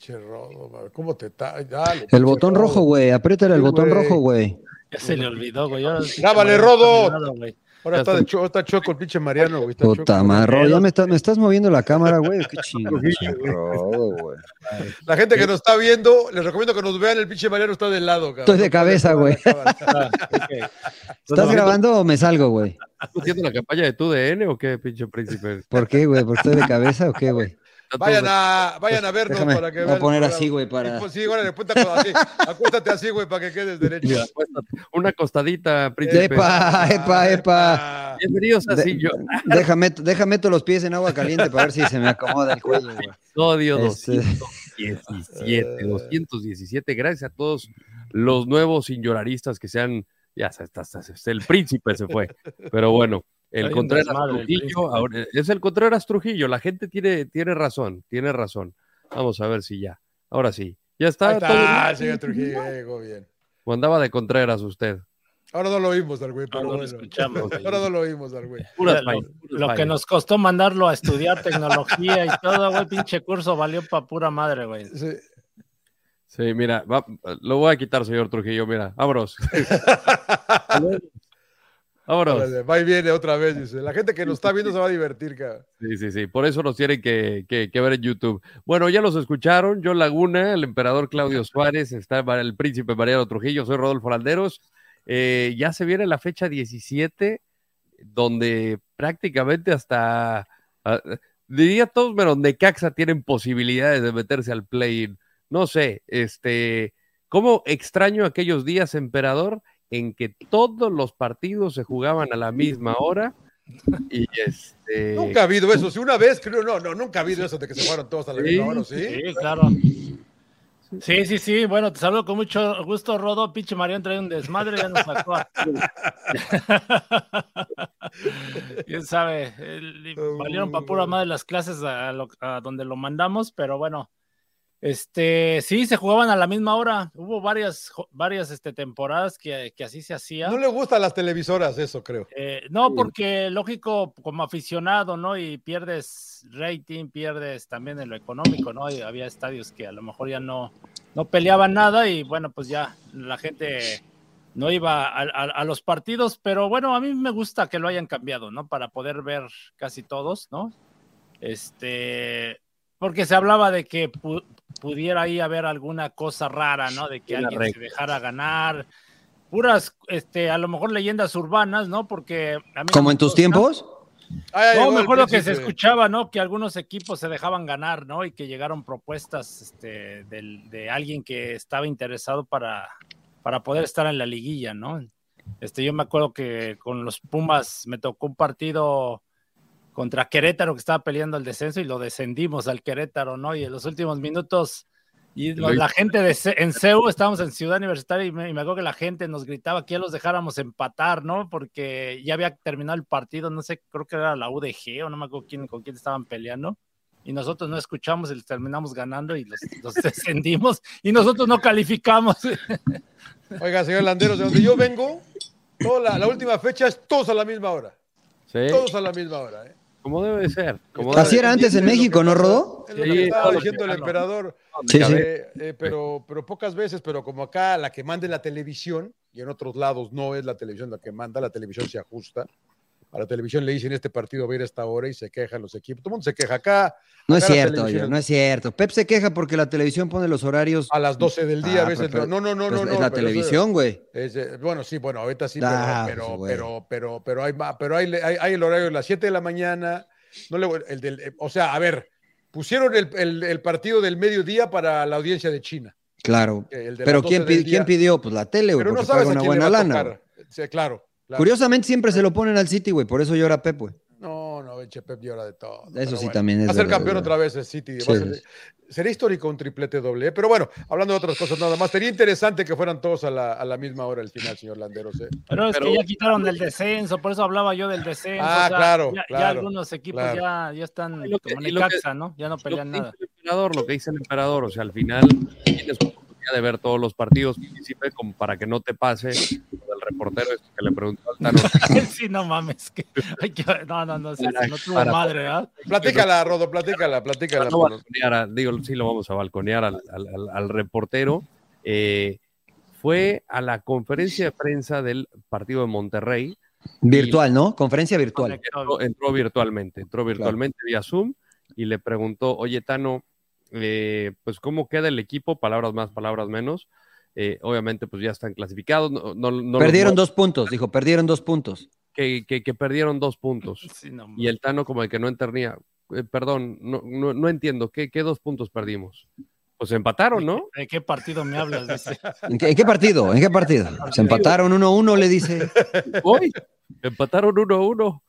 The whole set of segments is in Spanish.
pinche rodo, ¿cómo te está? Dale, El botón rodo. rojo, güey. Apriétale el Sí, botón güey. rojo, güey. Ya se le olvidó, güey. Está Rodo. olvidado, güey. Ahora está, de está. cho- está choco el pinche Mariano, güey. está Puta madre, ya me, está- me estás moviendo la cámara, güey. Qué Rodo, güey. La gente que nos está viendo, les recomiendo que nos vean. El pinche Mariano está de lado, cabrón. Estoy de cabeza, güey. Ah. ¿Estás grabando o me salgo, güey? ¿Estás haciendo la campaña de tu DN o qué, pinche príncipe? ¿Por qué, güey? ¿Porque estoy de cabeza o qué, güey? Vayan a, vayan a vernos Déjame, para que voy vean. a poner así, güey, para- Sí, pues, Sí, órale, ponte así. Acuéstate así, güey, para que quedes derecho. Una acostadita, príncipe. Epa, epa, epa. Ah, Bienvenidos a De- Sillo. déjame, déjame los pies en agua caliente para ver si se me acomoda el cuello, güey. Episodio Este- 217, 217. Gracias a todos los nuevos sin lloraristas que sean, ya hasta, hasta- hasta el príncipe se fue. Pero bueno, el Hay Contreras Trujillo, ahora- es el Contreras Trujillo. La gente tiene, tiene razón, tiene razón. Vamos a ver si ya. Ahora sí. Ya está. Está, bien. señor Trujillo, llegó bien. O andaba de Contreras usted. Ahora no lo oímos al güey, pero No, lo escuchamos. Ahora no lo oímos al güey. Puras Lo, que nos costó mandarlo a estudiar tecnología y todo, güey, pinche curso valió pa' pura madre, güey. Sí. Sí, mira, va- lo voy a quitar, señor Trujillo. Mira, vámonos. vámonos. Órale, Va y viene otra vez, dice. La gente que nos está viendo se va a divertir, cabrón. Sí, sí, sí. Por eso nos tienen que, que- que ver en YouTube. Bueno, ya los escucharon. Yo Laguna, el emperador Claudio Suárez, está el príncipe Mariano Trujillo, soy Rodolfo Landeros. Eh, ya se viene la fecha 17, donde prácticamente hasta, ah, diría todos menos Necaxa tienen posibilidades de meterse al play-in. No sé, este, ¿cómo extraño aquellos días, emperador, en que todos los partidos se jugaban a la misma hora? Y este... Nunca ha habido eso. Si una vez, creo, no, no, nunca ha hado eso de que se fueron todos a la Sí, misma hora, ¿sí? Sí, claro. Sí, sí, sí. Bueno, te saludo con mucho gusto, Rodo. Pinche Mariano trae un desmadre, ya nos sacó. Quién sabe. el- valieron para pura madre las clases a, lo- a donde lo mandamos, pero bueno. Este, sí, se jugaban a la misma hora. Hubo varias, varias este, temporadas que, que así se hacía. No le gustan las televisoras, eso creo. Eh, no, porque lógico, como aficionado, ¿no? Y pierdes rating, pierdes también en lo económico, ¿no? Y había estadios que a lo mejor ya no, no peleaban nada y bueno, pues ya la gente no iba a, a- a los partidos, pero bueno, a mí me gusta que lo hayan cambiado, ¿no? Para poder ver casi todos, ¿no? Este, porque se hablaba de que pu- pudiera ahí haber alguna cosa rara, ¿no? De que Una alguien se dejara ganar, puras, este, a lo mejor leyendas urbanas, ¿no? Porque a mí no ¿Como en tus tiempos? Ah, ya No, mejor lo que se escuchaba, ¿no? Que algunos equipos se dejaban ganar, ¿no? Y que llegaron propuestas este, del- de alguien que estaba interesado para, para poder estar en la liguilla, ¿no? Este, yo me acuerdo que con los Pumas me tocó un partido contra Querétaro que estaba peleando el descenso y lo descendimos al Querétaro, ¿no? Y en los últimos minutos, y lo- la gente de en CEU, estábamos en Ciudad Universitaria y me, y me acuerdo que la gente nos gritaba que ya los dejáramos empatar, ¿no? Porque ya había terminado el partido, no sé, creo que era la UDG o no me acuerdo quién, con quién estaban peleando. Y nosotros no escuchamos y les terminamos ganando y los, los descendimos y nosotros no calificamos. Oiga, señor Landeros, de donde yo vengo, toda la, la última fecha es todos a la misma hora. Sí, Todos a la misma hora, ¿eh? Como debe de ser. Como Así debe era antes en Es lo que México, ¿no, Rodo? Es lo Sí, que estaba diciendo el emperador. Sí, sí. Eh, eh, pero, pero pocas veces, pero como acá la que manda es la televisión, y en otros lados no es la televisión la que manda, la televisión se ajusta. A la televisión le dicen este partido va a ir a esta hora y se quejan los equipos. Todo el mundo se queja acá. No es acá cierto, oye, no es cierto. Pep se queja porque la televisión pone los horarios. A las 12 del día Ah, a veces. pero- no, no, no, pues, no. no es la televisión, güey. eh, bueno, sí, bueno, ahorita sí, Ah, pero, pues, pero, pero, pero, hay, pero hay, hay, hay el horario de las 7 de la mañana. No le, el del, eh, o sea, a ver, pusieron el, el- el partido del mediodía para la audiencia de China. Claro. Pero ¿quién, 12 del pi- quién pidió? Pues la tele, güey, Pero no porque sabes paga una buena lana. tocar. Sí, claro, claro. Curiosamente siempre se lo ponen al City, güey, por eso llora Pep, güey. No, no, Che Pep llora de todo. Eso sí también es Va a ser verdad, campeón otra vez el City. Sí, ser- sería histórico un triplete doble. ¿eh? Pero bueno, hablando de otras cosas nada más, sería interesante que fueran todos a la, a la misma hora el final, señor Landeros. ¿eh? Pero es Pero- que ya quitaron del descenso, por eso hablaba yo del descenso. Ah, o sea, claro, ya, ya claro, algunos equipos claro. ya, ya están Y lo que- como lo Necaxa, ¿no? Ya no Lo pelean dice nada. el emperador, lo que dice el emperador, o sea, al final tienes oportunidad de ver todos los partidos, como para que no te pase lo reportero este que le preguntó al Tano. sí, no mames. Que, ay, que- no, no, no, sí, Para- no tuvo para- madre, ¿ah? Platícala, Rodo, platícala, platícala. no balconear a- digo, sí lo vamos a balconear al, al- al- al reportero. Eh, fue a la conferencia de prensa del partido de Monterrey. Virtual, ¿no? Conferencia virtual. Entró, entró virtualmente, entró virtualmente vía Zoom y le preguntó, oye, Tano, eh, pues cómo queda el equipo, palabras más, palabras menos. Eh, obviamente, pues ya están clasificados. No, no- no los Perdieron dos puntos, dijo, perdieron dos puntos. que, que- que perdieron dos puntos. Sí, no, Y el Tano como el que no entendía, eh, perdón, no, no, no entiendo, ¿qué, ¿qué dos puntos perdimos? Pues empataron, ¿no? ¿De qué partido me hablas? Dice. ¿En qué, en qué partido? ¿En qué partido? Se empataron 1-1, le dice. Hoy empataron 1-1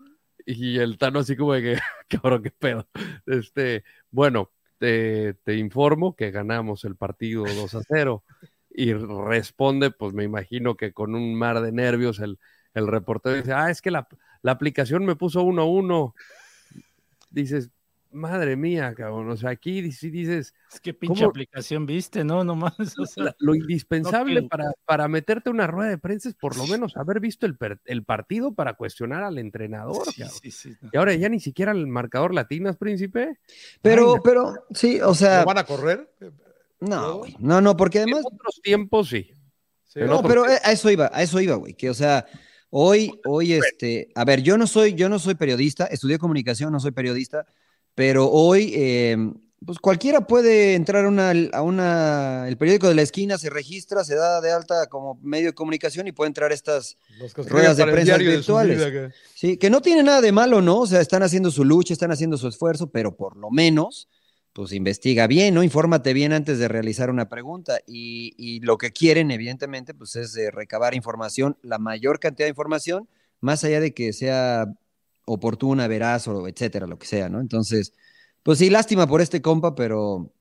y el Tano así como de que, cabrón, qué pedo. Este, bueno, te, te informo que ganamos el partido 2 a 0 y responde, pues me imagino que con un mar de nervios el, el reportero dice, ah, es que la, la aplicación me puso 1-1. Dices, madre mía, cabrón, o sea, aquí sí dices, Es que pinche ¿Cómo? aplicación viste, ¿no? Nomás. O sea, lo indispensable No, para, para meterte a una rueda de prensa es por lo menos haber visto el, per- el partido para cuestionar al entrenador. sí, cabrón. sí, sí, no. Y ahora ya ni siquiera el marcador latinas, príncipe. Pero, Ay, pero, sí, o sea, ¿Lo van a correr? No, güey. No, no, porque en además, otros tiempos sí. Sí. No, pero a eso iba, a eso iba, güey. Que, o sea, hoy, hoy, este, a ver, yo no soy, yo no soy periodista, estudié comunicación, no soy periodista, pero hoy, eh, pues cualquiera puede entrar a una, a una, el periódico de la esquina, se registra, se da de alta como medio de comunicación y puede entrar estas ruedas de prensa de virtuales. vida, que- Sí, que no tiene nada de malo, ¿no? O sea, están haciendo su lucha, están haciendo su esfuerzo, pero por lo menos, pues investiga bien, ¿no? Infórmate bien antes de realizar una pregunta. Y, y lo que quieren, evidentemente, pues es recabar información, la mayor cantidad de información, más allá de que sea oportuna, veraz o etcétera, lo que sea, ¿no? Entonces, pues sí, lástima por este compa, pero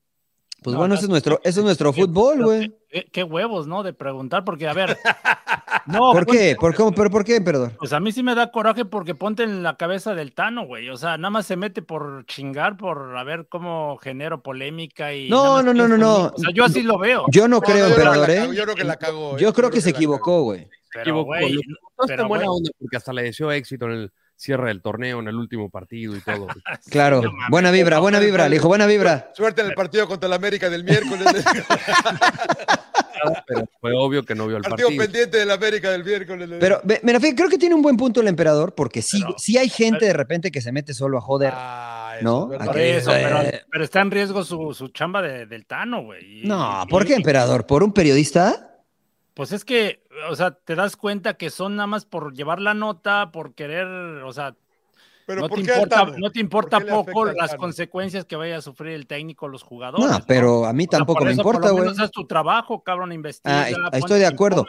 pues No, bueno, no, ese es nuestro, ese es nuestro qué- fútbol, güey. Qué, qué huevos, ¿no? De preguntar, porque, a ver. No, ¿Por pues, qué? ¿Por cómo? ¿Pero por qué, emperador? Pues a mí sí me da coraje porque ponte en la cabeza del Tano, güey. O sea, nada más se mete por chingar, por a ver cómo genero polémica y. No, no, no, no, no. O sea, yo así lo veo. Yo no No, creo, no, yo creo que emperador, la ¿eh? Yo creo que la cagó. ¿eh? Yo creo que se equivocó, güey. Pero, equivocó. güey, no está pero, en buena onda porque hasta le deseó éxito en el cierre del torneo, en el último partido y todo. Claro, buena vibra, buena vibra, le dijo buena vibra. Suerte en el partido contra el América del miércoles. Pero fue obvio que no vio el partido partido. pendiente del América del miércoles. Pero, mira, creo que tiene un buen punto el emperador, porque sí, Pero- sí hay gente de repente que se mete solo a joder. Ah, eso ¿No? eso, pero, Eh. pero está en riesgo su, su chamba de- del Tano, güey. No, ¿por qué, emperador? ¿Por un periodista? Pues es que, o sea, te das cuenta que son nada más por llevar la nota, por querer, o sea, Pero no, ¿por te importa, no te importa ¿Por qué le poco las consecuencias que vaya a sufrir el técnico, los jugadores. No, ¿no? pero a mí O sea, tampoco por me eso, importa, güey. menos haz tu trabajo, cabrón, investiga. Ah, ahí- ahí ponte, estoy de acuerdo.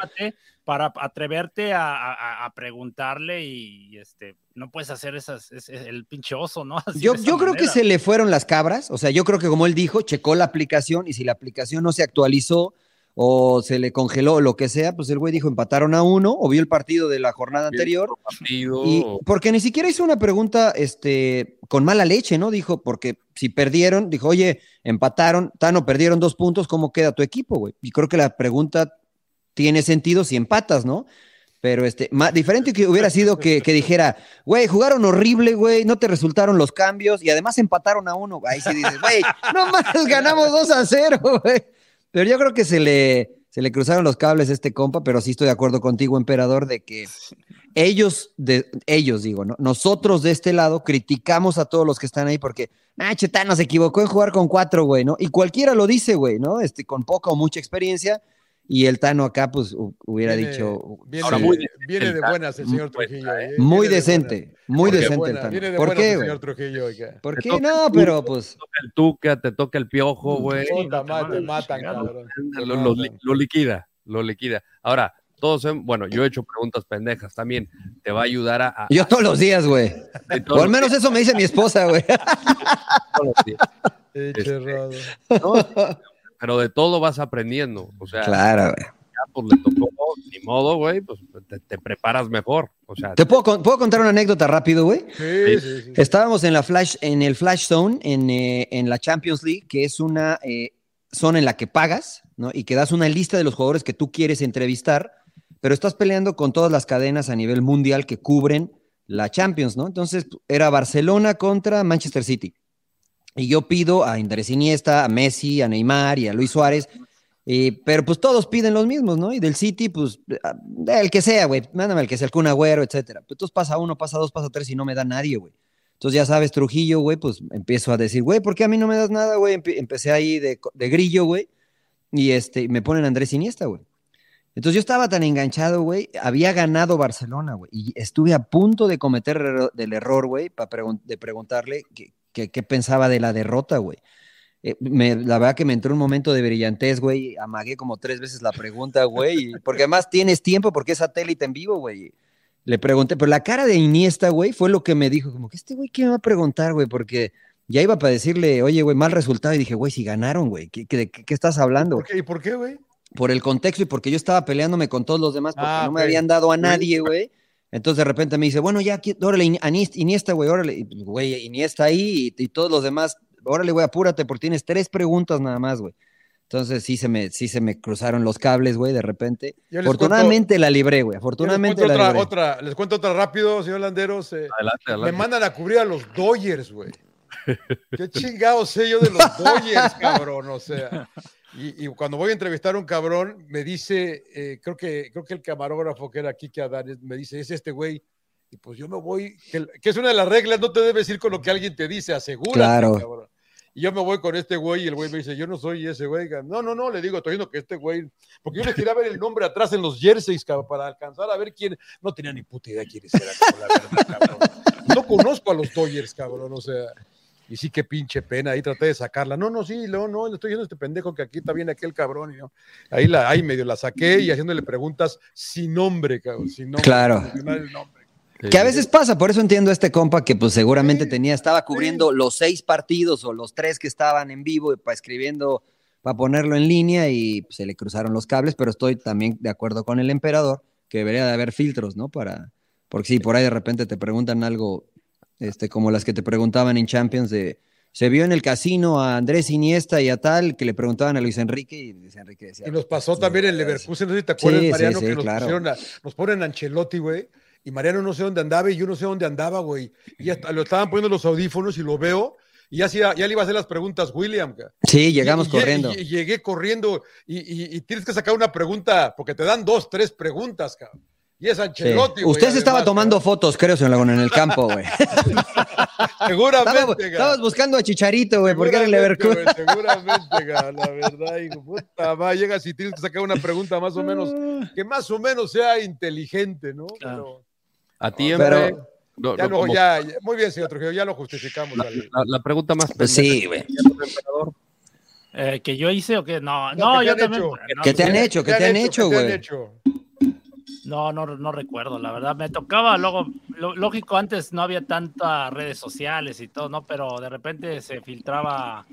Para atreverte a, a- a preguntarle y este no puedes hacer esas, ese- el pinche oso, ¿no? Así Yo, yo creo que se le fueron las cabras, o sea, yo creo que como él dijo, checó la aplicación y si la aplicación no se actualizó o se le congeló lo que sea, pues el güey dijo empataron a uno o vio el partido de la jornada anterior Y porque ni siquiera hizo una pregunta este, con mala leche, ¿no? Dijo, porque si perdieron, dijo, oye, empataron, Tano, perdieron dos puntos, ¿cómo queda tu equipo, güey? Y creo que la pregunta tiene sentido si empatas, ¿no? Pero este, ma- diferente que hubiera sido que, que dijera, güey, jugaron horrible, güey, no te resultaron los cambios y además empataron a uno. Ahí sí dices, güey, no más ganamos 2 a 0, güey. Pero yo creo que se le, se le cruzaron los cables a este compa, pero sí estoy de acuerdo contigo, emperador, de que ellos, de, ellos digo, ¿no? Nosotros de este lado criticamos a todos los que están ahí porque, ah, Chetano se equivocó en jugar con cuatro, güey, ¿no? Y cualquiera lo dice, güey, ¿no? Este, con poca o mucha experiencia. Y el Tano acá, pues, hu- hubiera Viene- dicho. Viene, Ahora, de- muy viene de decente, buenas el señor muy Trujillo. eh, Muy de decente, buenas. muy de decente el Tano. Viene de ¿Por buenas qué, el güey? señor Trujillo, oiga. ¿Por qué? No, pero pues. Te toca el Tuca, te toca el piojo, güey. Puta no te te matan, cabrón. Lo, lo- lo liquida, lo liquida. Ahora, todos, bueno, yo he hecho preguntas pendejas también. Te va a ayudar a. a- Yo todos los días, güey. O al menos eso me dice mi esposa, güey. todos los días. Este. No, pero de todo vas aprendiendo. O sea, Claro, güey. ya, pues le tocó, ni modo, güey, pues te, te preparas mejor. O sea, ¿Te puedo, puedo contar una anécdota rápido, güey? Sí, sí, sí. Estábamos en la Flash, en el Flash Zone, en, eh, en la Champions League, que es una eh, zona en la que pagas, ¿no? Y que das una lista de los jugadores que tú quieres entrevistar. pero estás peleando con todas las cadenas a nivel mundial que cubren la Champions, ¿no? Entonces era Barcelona contra Manchester City. Y yo pido a Andrés Iniesta, a Messi, a Neymar y a Luis Suárez, pero pues todos piden los mismos, ¿no? Y del City, pues el que sea, güey, mándame el que sea, el Kun Agüero, etcétera. Pues entonces pasa uno, pasa dos, pasa tres y no me da nadie, güey. Entonces ya sabes, Trujillo, güey, pues empiezo a decir, güey, ¿por qué a mí no me das nada, güey? Empecé ahí de, de grillo, güey, y este, me ponen Andrés Iniesta, güey. Entonces yo estaba tan enganchado, güey, había ganado Barcelona, güey, y estuve a punto de cometer el error, güey, de preguntarle qué pensaba de la derrota, güey. Eh, la verdad que me entró un momento de brillantez, güey, amagué como tres veces la pregunta, güey, porque además tienes tiempo porque es satélite en vivo, güey. Le pregunté, pero la cara de Iniesta, güey, fue lo que me dijo, como que este güey, ¿qué me va a preguntar, güey? Porque ya iba para decirle, oye, güey, mal resultado, y dije, güey, si ganaron, güey, ¿qué, qué, qué estás hablando? ¿Por qué? ¿Y por qué, güey? Por el contexto y porque yo estaba peleándome con todos los demás, porque ah, no me habían dado a nadie, güey. Entonces de repente me dice, bueno, ya, órale, Iniesta, güey, órale, güey, Iniesta ahí y, y, todos los demás, órale, güey, apúrate porque tienes tres preguntas nada más, güey. Entonces sí se me, sí se me cruzaron los cables, güey, de repente. Afortunadamente la libré, güey. Afortunadamente la otra, libré. Otra, les cuento otra rápido, señor Landeros. Eh, adelante, adelante. Me mandan a cubrir a los Dodgers, güey. Qué chingado sé yo de los Dodgers, cabrón. O sea, y, cuando voy a entrevistar a un cabrón, me dice, eh, creo, que, creo que el camarógrafo que era aquí que Adán, me dice, es este güey. Y pues yo me voy, que, es una de las reglas, no te debes ir con lo que alguien te dice, asegúrate, claro. cabrón. Y yo me voy con este güey y el güey me dice, yo no soy ese güey. No, no, no, le digo, estoy viendo que este güey, porque yo le quería ver el nombre atrás en los jerseys, cabrón, para alcanzar a ver quién, no tenía ni puta idea quién era, cabrón. No conozco a los Dodgers, cabrón, o sea, y sí, qué pinche pena, ahí traté de sacarla. No, no, sí, no, no, le estoy diciendo a este pendejo que aquí está bien aquel cabrón, y yo, ahí, la, ahí medio la saqué y haciéndole preguntas sin nombre, cabrón, sin nombre. Claro. El nombre. Que a veces pasa, por eso entiendo a este compa que pues seguramente tenía, estaba cubriendo los seis partidos o los tres que estaban en vivo para escribiendo, para ponerlo en línea y pues, se le cruzaron los cables, pero estoy también de acuerdo con el emperador que debería de haber filtros, ¿no? Para, porque si por ahí de repente te preguntan algo, este, como las que te preguntaban en Champions de, se vio en el casino a Andrés Iniesta y a tal, que le preguntaban a Luis Enrique y Luis Enrique decía. Y nos pasó también en Leverkusen, no sé si te acuerdas, Mariano, que nos, pusieron a, nos ponen a Ancelotti, güey y Mariano no sé dónde andaba y yo no sé dónde andaba, güey. Y ya lo estaban poniendo los audífonos y lo veo y ya, ya le iba a hacer las preguntas, William. Sí, llegamos corriendo. Y, llegué corriendo y, tienes que sacar una pregunta, porque te dan dos, tres preguntas, cabrón. Y es Ancelotti, Usted se estaba tomando fotos, creo, señor Laguna, en el campo, güey. Seguramente, Estabas buscando a Chicharito, güey, porque era el Leverkusen. Seguramente, la verdad, hijo, puta, va, llegas y tienes que sacar una pregunta más o menos, que más o menos sea inteligente, ¿no? Pero, a ti, pero, ya, muy bien, señor Trujillo, ya lo justificamos. La, pregunta más pues sí, güey. Eh, ¿Que yo hice o qué? No, no, yo también. ¿Qué te han hecho? ¿Qué te han hecho, güey? No, no, no recuerdo, la verdad. Me tocaba, luego, lógico, antes no había tantas redes sociales y todo, ¿no? Pero de repente se filtraba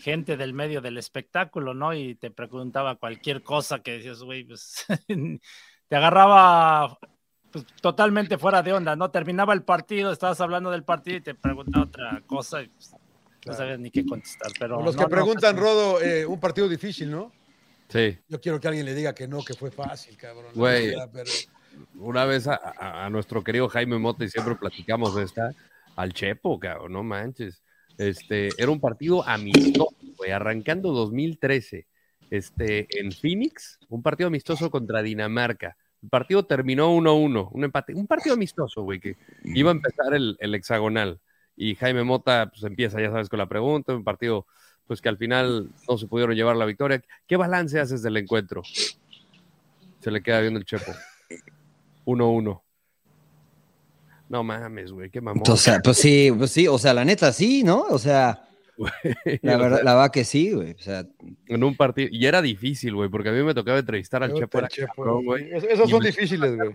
gente del medio del espectáculo, ¿no? Y te preguntaba cualquier cosa que decías, güey, pues te agarraba pues, totalmente fuera de onda, ¿no? Terminaba el partido, estabas hablando del partido y te preguntaba otra cosa y pues, no sabías ni qué contestar. Pero los que preguntan, Rodo, eh, un partido difícil, ¿no? Sí. Yo quiero que alguien le diga que no, que fue fácil, cabrón. Güey, una vez a, nuestro querido Jaime Mota y siempre platicamos de esta, al Chepo, cabrón, no manches. Este, era un partido amistoso, güey, arrancando 2013, este, en Phoenix, un partido amistoso contra Dinamarca el partido terminó 1-1, un empate, un partido amistoso, güey, que iba a empezar el, hexagonal. Y Jaime Mota, pues empieza, ya sabes, con la pregunta, un partido, pues que al final no se pudieron llevar la victoria. ¿Qué balance haces del encuentro? Se le queda viendo el Chepo. 1-1. No mames, güey, qué mamón. O sea, pues sí, pues sí, o sea, la neta sí, ¿no? O sea, la verdad, la va que sí, güey. O sea, en un partido. Y era difícil, güey, porque a mí me tocaba entrevistar al Chepo. Esos son difíciles, güey.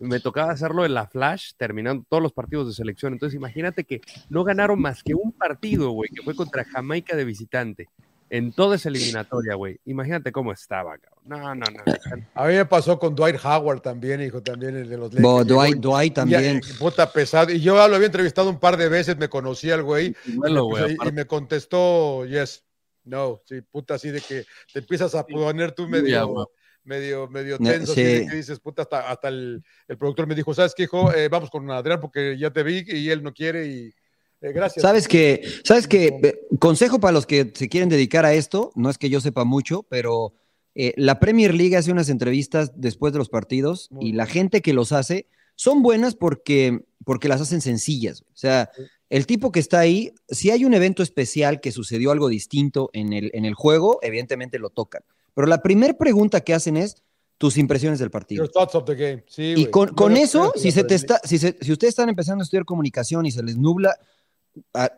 Me tocaba hacerlo en la Flash, terminando todos los partidos de selección. Entonces, imagínate que no ganaron más que un partido, güey, que fue contra Jamaica de visitante en toda esa eliminatoria, güey. Imagínate cómo estaba, cabrón. No, no, no. A mí me pasó con Dwight Howard también, hijo, también el de los Lakers. Dwight, Dwight también. puta pesado. Y yo lo había entrevistado un par de veces, me conocía el güey. y, me contestó, yes, no, sí, puta, así de que te empiezas a poner tú medio, medio, medio tenso, así sí. de que dices, puta, hasta, hasta el, el productor me dijo, ¿sabes qué, hijo? Eh, vamos con Adrián porque ya te vi y él no quiere y eh, gracias. Sabes que, sabes que, consejo para los que se quieren dedicar a esto, no es que yo sepa mucho, pero eh, la Premier League hace unas entrevistas después de los partidos Muy y la gente que los hace son buenas porque, porque las hacen sencillas. O sea, el tipo que está ahí, si hay un evento especial que sucedió algo distinto en el, en el juego, evidentemente lo tocan. Pero la primera pregunta que hacen es tus impresiones del partido. Your thoughts of the game. Sí, Y con, eso, si, se te aprendí. está, si, se- si ustedes están empezando a estudiar comunicación y se les nubla,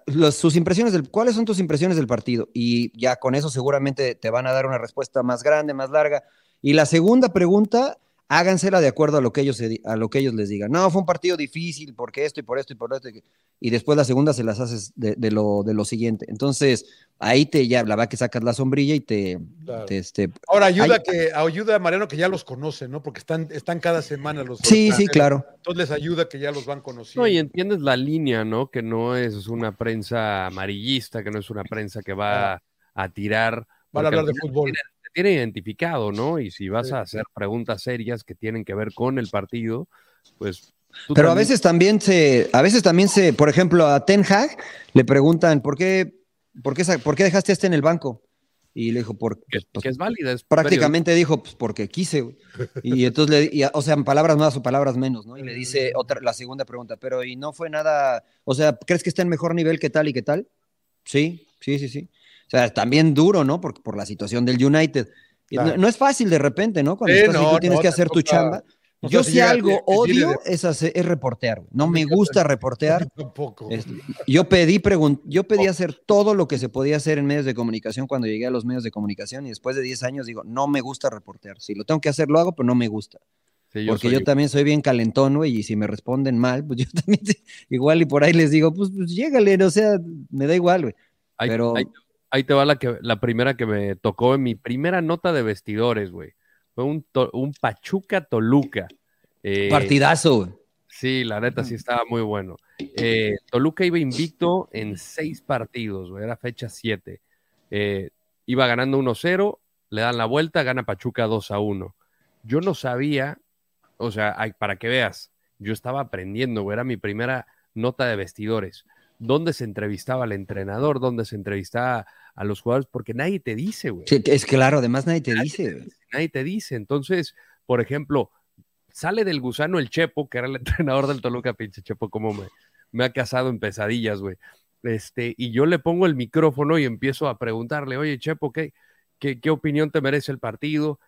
los- sus impresiones del, ¿cuáles son tus impresiones del partido? Y ya con eso seguramente te van a dar una respuesta más grande, más larga. Y la segunda pregunta, hágansela de acuerdo a lo que ellos, se a lo que ellos les digan. No, fue un partido difícil porque esto y por esto y por esto. y- Y después la segunda se las haces de, de lo, de lo siguiente. Entonces, ahí te ya, la verdad que sacas la sombrilla y te, Claro. te, este, Ahora ayuda Hay- que ayuda a Mariano que ya los conoce, ¿no? Porque están, están cada semana los Sí, sí, claro. Entonces les ayuda que ya los van conociendo. No, y entiendes la línea, ¿no? Que no es una prensa amarillista, que no es una prensa que va a tirar. Van a hablar de fútbol. Tiene identificado, ¿no? Y si vas a hacer preguntas serias que tienen que ver con el partido, pues. tú Pero a veces también se, a veces también se, por ejemplo, a Ten Hag le preguntan ¿por qué, por qué, por qué dejaste a este en el banco? Y le dijo, por, Que, pues, que es válida. Es prácticamente dijo, pues porque quise. güey". Y entonces, le, y, o sea, en palabras más o palabras menos, ¿no? Y le dice otra, la segunda pregunta, pero ¿y no fue nada, o sea, ¿crees que está en mejor nivel que tal y que tal? Sí, sí, sí, sí. O sea, también duro, ¿no? Por, por la situación del United. Claro. No, no es fácil de repente, ¿no? Cuando Sí, estás ahí, no, tú tienes no, que hacer tu chamba. o sea, Yo si llega- algo odio es, hacer- es reportear. güey. No me gusta reportear. Tampoco. Yo pedí yo pedí hacer todo lo que se podía hacer en medios de comunicación cuando llegué a los medios de comunicación y después de 10 años digo, no me gusta reportear. Si lo tengo que hacer, lo hago, pero no me gusta. Sí, porque soy- yo también soy bien calentón, güey, y si me responden mal, pues yo también igual y por ahí les digo, pues, pues llégale, o sea, me da igual, güey. Pero- ahí- ahí te va la, que, la primera que me tocó en mi primera nota de vestidores, güey. Fue un, to- un Pachuca Toluca. Eh, Partidazo, güey. Sí, la neta sí estaba muy bueno. Eh, Toluca iba invicto en seis partidos, güey, era fecha 7. iba ganando 1-0, le dan la vuelta, gana Pachuca 2-1. Yo no sabía, o sea, ay, para que veas, yo estaba aprendiendo, güey, era mi primera nota de vestidores. ¿Dónde se entrevistaba al entrenador? ¿Dónde se entrevistaba a los jugadores? Porque nadie te dice, güey. Sí, es claro, además nadie te dice. Nadie te dice. Entonces, por ejemplo, sale del gusano el Chepo, que era el entrenador del Toluca, pinche Chepo, como me, me ha casado en pesadillas, güey. Este, y yo le pongo el micrófono y empiezo a preguntarle, oye, Chepo, ¿qué, qué, qué opinión te merece el partido?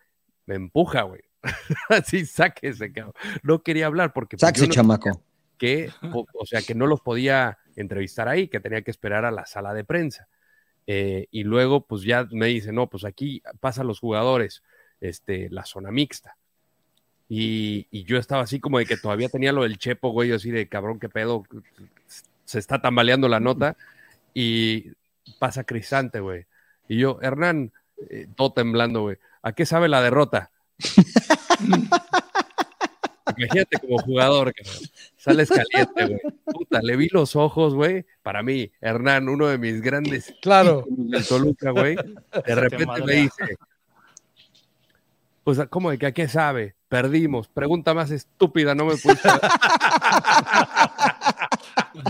Me empuja, güey. Así, sáquese, cabrón. No quería hablar porque pues, Sáquese, no- chamaco. que, o, o sea, que no los podía entrevistar ahí, que tenía que esperar a la sala de prensa. Eh, y luego, pues ya me dice, no, pues aquí pasan los jugadores, este, la zona mixta. Y, yo estaba así como de que todavía tenía lo del chepo, güey, así de cabrón, qué pedo, se está tambaleando la nota. Y pasa Crisante, güey. Y yo, Hernán, eh, todo temblando, güey, ¿a qué sabe la derrota? Imagínate como jugador, cabrón. Sales caliente, güey. Puta, le vi los ojos, güey. Para mí, Hernán, uno de mis grandes Claro. del Toluca, güey. De repente me dice, pues, ¿cómo de que a qué sabe? Perdimos. Pregunta más estúpida, no me puse.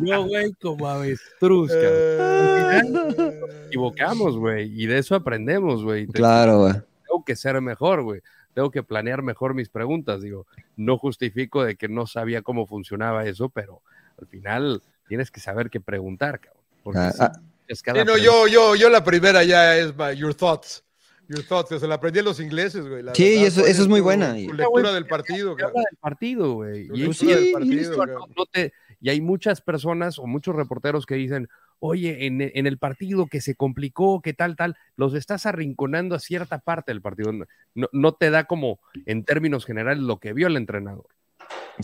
Yo, güey, como avestruz, cabrón. Equivocamos, güey. Y de eso aprendemos, güey. Claro, güey. tengo que ser mejor, güey. Tengo que planear mejor mis preguntas. Digo, no justifico de que no sabía cómo funcionaba eso, pero al final tienes que saber qué preguntar, cabrón. Porque Ah, si ah. es Sí, cada no, pregunta- yo, yo, yo la primera ya es my- Your Thoughts. Your Thoughts, que se la aprendí a los ingleses, güey. la Sí, verdad, eso- ¿cuál eso es muy tu- buena. Tu lectura del partido, habla cabrón. del partido, güey. Y, sí, y no- no te- y hay muchas personas o muchos reporteros que dicen, oye, en, en el partido que se complicó, que tal, tal, los estás arrinconando a cierta parte del partido. No, no te da como, en términos generales, lo que vio el entrenador.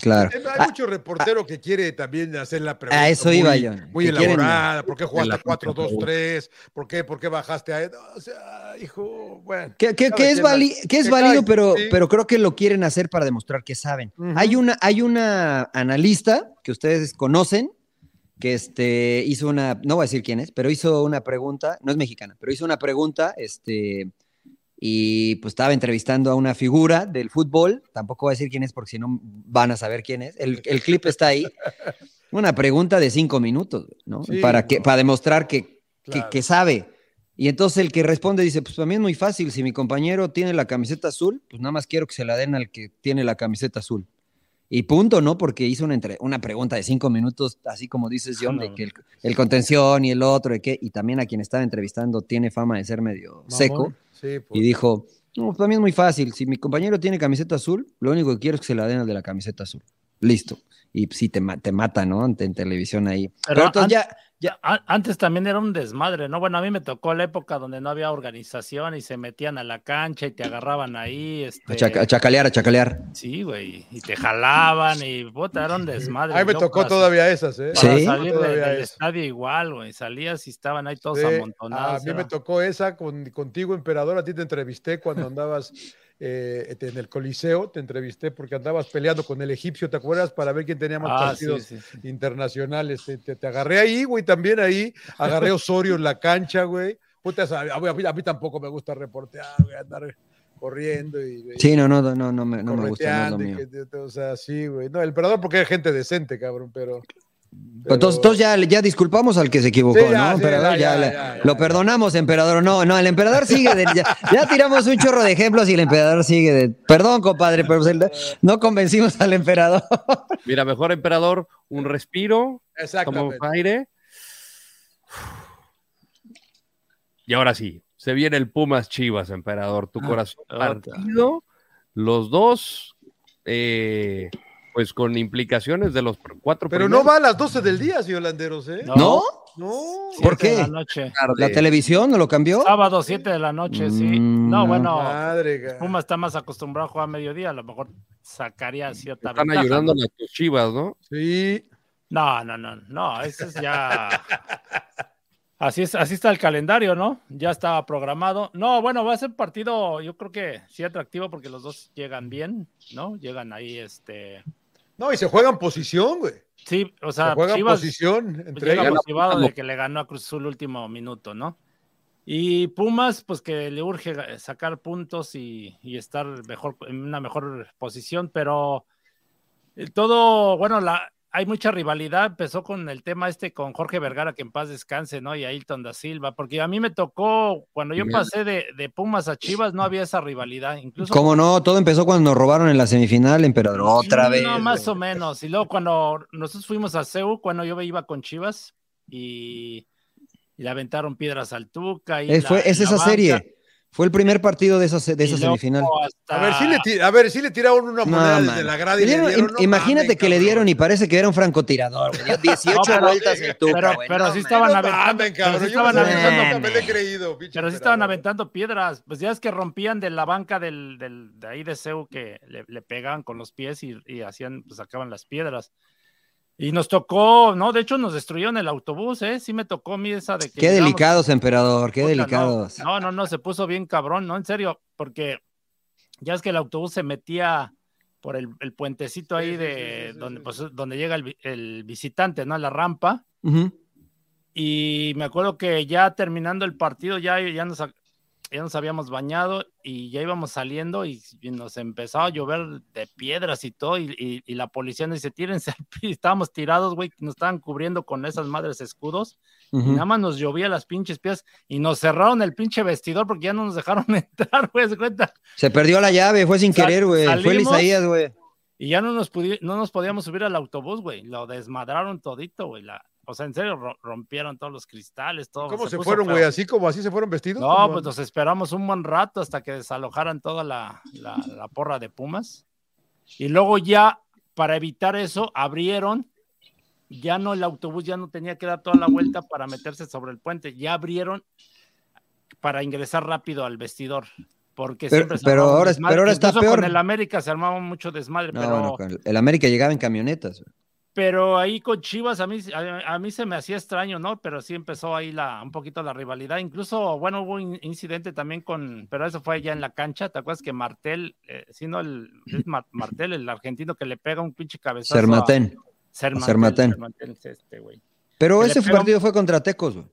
Claro. Hay Ah, mucho reportero que quiere también hacer la pregunta. A eso muy, iba yo, Muy quieren- elaborada. ¿Por qué jugaste la 4-2-3? ¿Por qué, ¿Por qué bajaste a.? O sea, hijo, bueno. Que, que- Cada que es, vali- que es válido, pero, sí. pero creo que lo quieren hacer para demostrar que saben. Hay, una, hay una analista que ustedes conocen que este, hizo una, no voy a decir quién es, pero hizo una pregunta, no es mexicana, pero hizo una pregunta este, y pues estaba entrevistando a una figura del fútbol, tampoco voy a decir quién es porque si no van a saber quién es, el, el clip está ahí, una pregunta de cinco minutos, ¿no? Sí, para, que, no. para demostrar que, que- que sabe. Y entonces el que responde dice, pues para mí es muy fácil, si mi compañero tiene la camiseta azul, pues nada más quiero que se la den al que tiene la camiseta azul. Y punto, ¿no? Porque hizo una, entre- una pregunta de cinco minutos, así como dices, John, de que el, el contención y el otro, de qué, y también a quien estaba entrevistando tiene fama de ser medio seco, Sí, pues. y dijo, no, pues, para mí es muy fácil, si mi compañero tiene camiseta azul, lo único que quiero es que se la den al de la camiseta azul. Listo. Y sí, te, te mata, ¿no? En, en televisión ahí. Pero, Pero entonces ya, ya, A- Antes también era un desmadre, ¿no? Bueno, a mí me tocó la época donde no había organización y se metían a la cancha y te agarraban ahí. Este... a, chaca- a chacalear, a chacalear. Sí, güey. Y te jalaban y puta, era un desmadre. A mí me tocó para- todavía esas, ¿eh? Para Sí. salir de- Todavía del estadio igual, güey. Salías y estaban ahí todos Sí, amontonados. A mí me tocó esa con, contigo, emperador. A ti te entrevisté cuando andabas eh, en el Coliseo. Te entrevisté porque andabas peleando con el egipcio, ¿te acuerdas? Para ver quién tenía más Ah, partidos sí, sí. internacionales. Te, te- te agarré ahí, güey, también ahí. Agarré a Osorio en la cancha, güey. Puta, a mí, a mí- a mí tampoco me gusta reportear, güey, andar corriendo y. Sí, no, no, no, no, me, no me gusta, no es lo correteando y mío. que- o sea, sí, güey. No, el emperador porque es gente decente, cabrón, pero. Pero- Entonces, entonces ya, ya disculpamos al que se equivocó, Sí, ya, ¿no? sí, Emperador, ya, ya, ya, le- ya, ya, lo perdonamos, emperador. No, no, el emperador sigue de, ya, ya tiramos un chorro de ejemplos y el emperador sigue de. Perdón, compadre, pero se- no convencimos al emperador. Mira, mejor emperador, un respiro, Exactamente. aire. Y ahora sí, se viene el Pumas Chivas, emperador, tu Ah, corazón partido. Los dos, eh, pues con implicaciones de los cuatro Pero no va a las 12 del día, señor Landeros, ¿eh? No. ¿No? No. ¿Por Siete de qué? la noche. ¿La televisión no lo cambió? Sábado, 7 de la noche, sí. Mm, No, no. bueno, Madre, Puma está más acostumbrado a jugar a mediodía, a lo mejor sacaría cierta Están ventaja, ayudando ¿no? a tus Chivas, ¿no? Sí. No, no, no, no, ese es ya. Así es, así está el calendario, ¿no? Ya estaba programado. No, bueno, va a ser partido, yo creo que sí atractivo porque los dos llegan bien, ¿no? Llegan ahí, este. No, y se juegan posición, güey. Sí, o Se sea, juegan Chivas posición pues, entre ellos. motivado de que le ganó a Cruz Azul último minuto, ¿no? Y Pumas, pues que le urge sacar puntos y, y estar mejor, en una mejor posición, pero eh, todo, bueno, la, hay mucha rivalidad. Empezó con el tema este con Jorge Vergara, que en paz descanse, ¿no? Y Ailton da Silva, porque a mí me tocó, cuando yo pasé de, de Pumas a Chivas, no había esa rivalidad. Incluso ¿Cómo no? Todo empezó cuando nos robaron en la semifinal, emperador. Otra vez. No, más o menos. Y luego cuando nosotros fuimos a CEU, cuando yo iba con Chivas y, y le aventaron piedras al Tuca. Y Es, la- fue, es esa banca, serie. Fue el primer partido de esa, de esa semifinal. hasta- A ver, si le, ti- a ver, si le tiraron una No, moneda desde man. la grada y Le le dieron- dieron. im- no imagínate mames, que le dieron y parece que era un francotirador. güey. Dio 18 No, pero- vueltas el Tuca, pero- güey. pero No, sí estaban No aventando- pero cabrón. sí estaban no aventando- me he creído, Pero sí estaban aventando piedras. Pues ya es que rompían de la banca del, del- de ahí de CEU que le, le pegaban con los pies y, y hacían, pues sacaban las piedras. Y nos tocó, no, de hecho nos destruyeron el autobús, ¿eh? Sí me tocó a mí esa de que. Qué delicados, emperador. Qué Puta, delicados. No, no, no, se puso bien cabrón, ¿no? En serio, porque ya es que el autobús se metía por el, el puentecito ahí de sí, sí, sí, donde, sí. pues, donde llega el, el visitante, ¿no? A la rampa. Y me acuerdo que ya terminando el partido, ya, ya, nos, ya nos habíamos bañado y ya íbamos saliendo y, y nos empezaba a llover de piedras y todo. Y, y- y la policía nos dice: tírense. Estábamos tirados, güey, nos estaban cubriendo con esas madres escudos. Y nada más nos llovía las pinches piedras y nos cerraron el pinche vestidor porque ya no nos dejaron entrar, güey, ¿se cuenta? Se perdió la llave, fue sin Sal- querer, güey. Fue el. Isaías, güey. Y ya no nos, no nos podíamos subir al autobús, güey. Lo desmadraron todito, güey. La- o sea, en serio, ro- rompieron todos los cristales, todo. ¿Cómo se, fueron, güey? ¿Así como así se fueron vestidos? No, pues nos esperamos un buen rato hasta que desalojaran toda la, la- la porra de Pumas. Y luego ya, para evitar eso, abrieron. Ya no, el autobús ya no tenía que dar toda la vuelta para meterse sobre el puente. Ya abrieron para ingresar rápido al vestidor. Porque Pero- siempre se pero ahora- pero ahora está Incluso peor. Con el América se armaba mucho desmadre, No, pero bueno, con el América llegaba en camionetas. Pero ahí con Chivas a mí, a, a mí se me hacía extraño, ¿no? Pero sí empezó ahí la, un poquito la rivalidad. Incluso, bueno, hubo un incidente también con, pero eso fue ya en la cancha. ¿Te acuerdas que Martel, eh, sí, no, el, es Mar- Martel, el argentino que le pega un pinche cabezazo? a- Sermatén. Sermatel, Sermaten. Sermatel es este, güey. Pero Que ese pega partido fue contra Tecos, güey.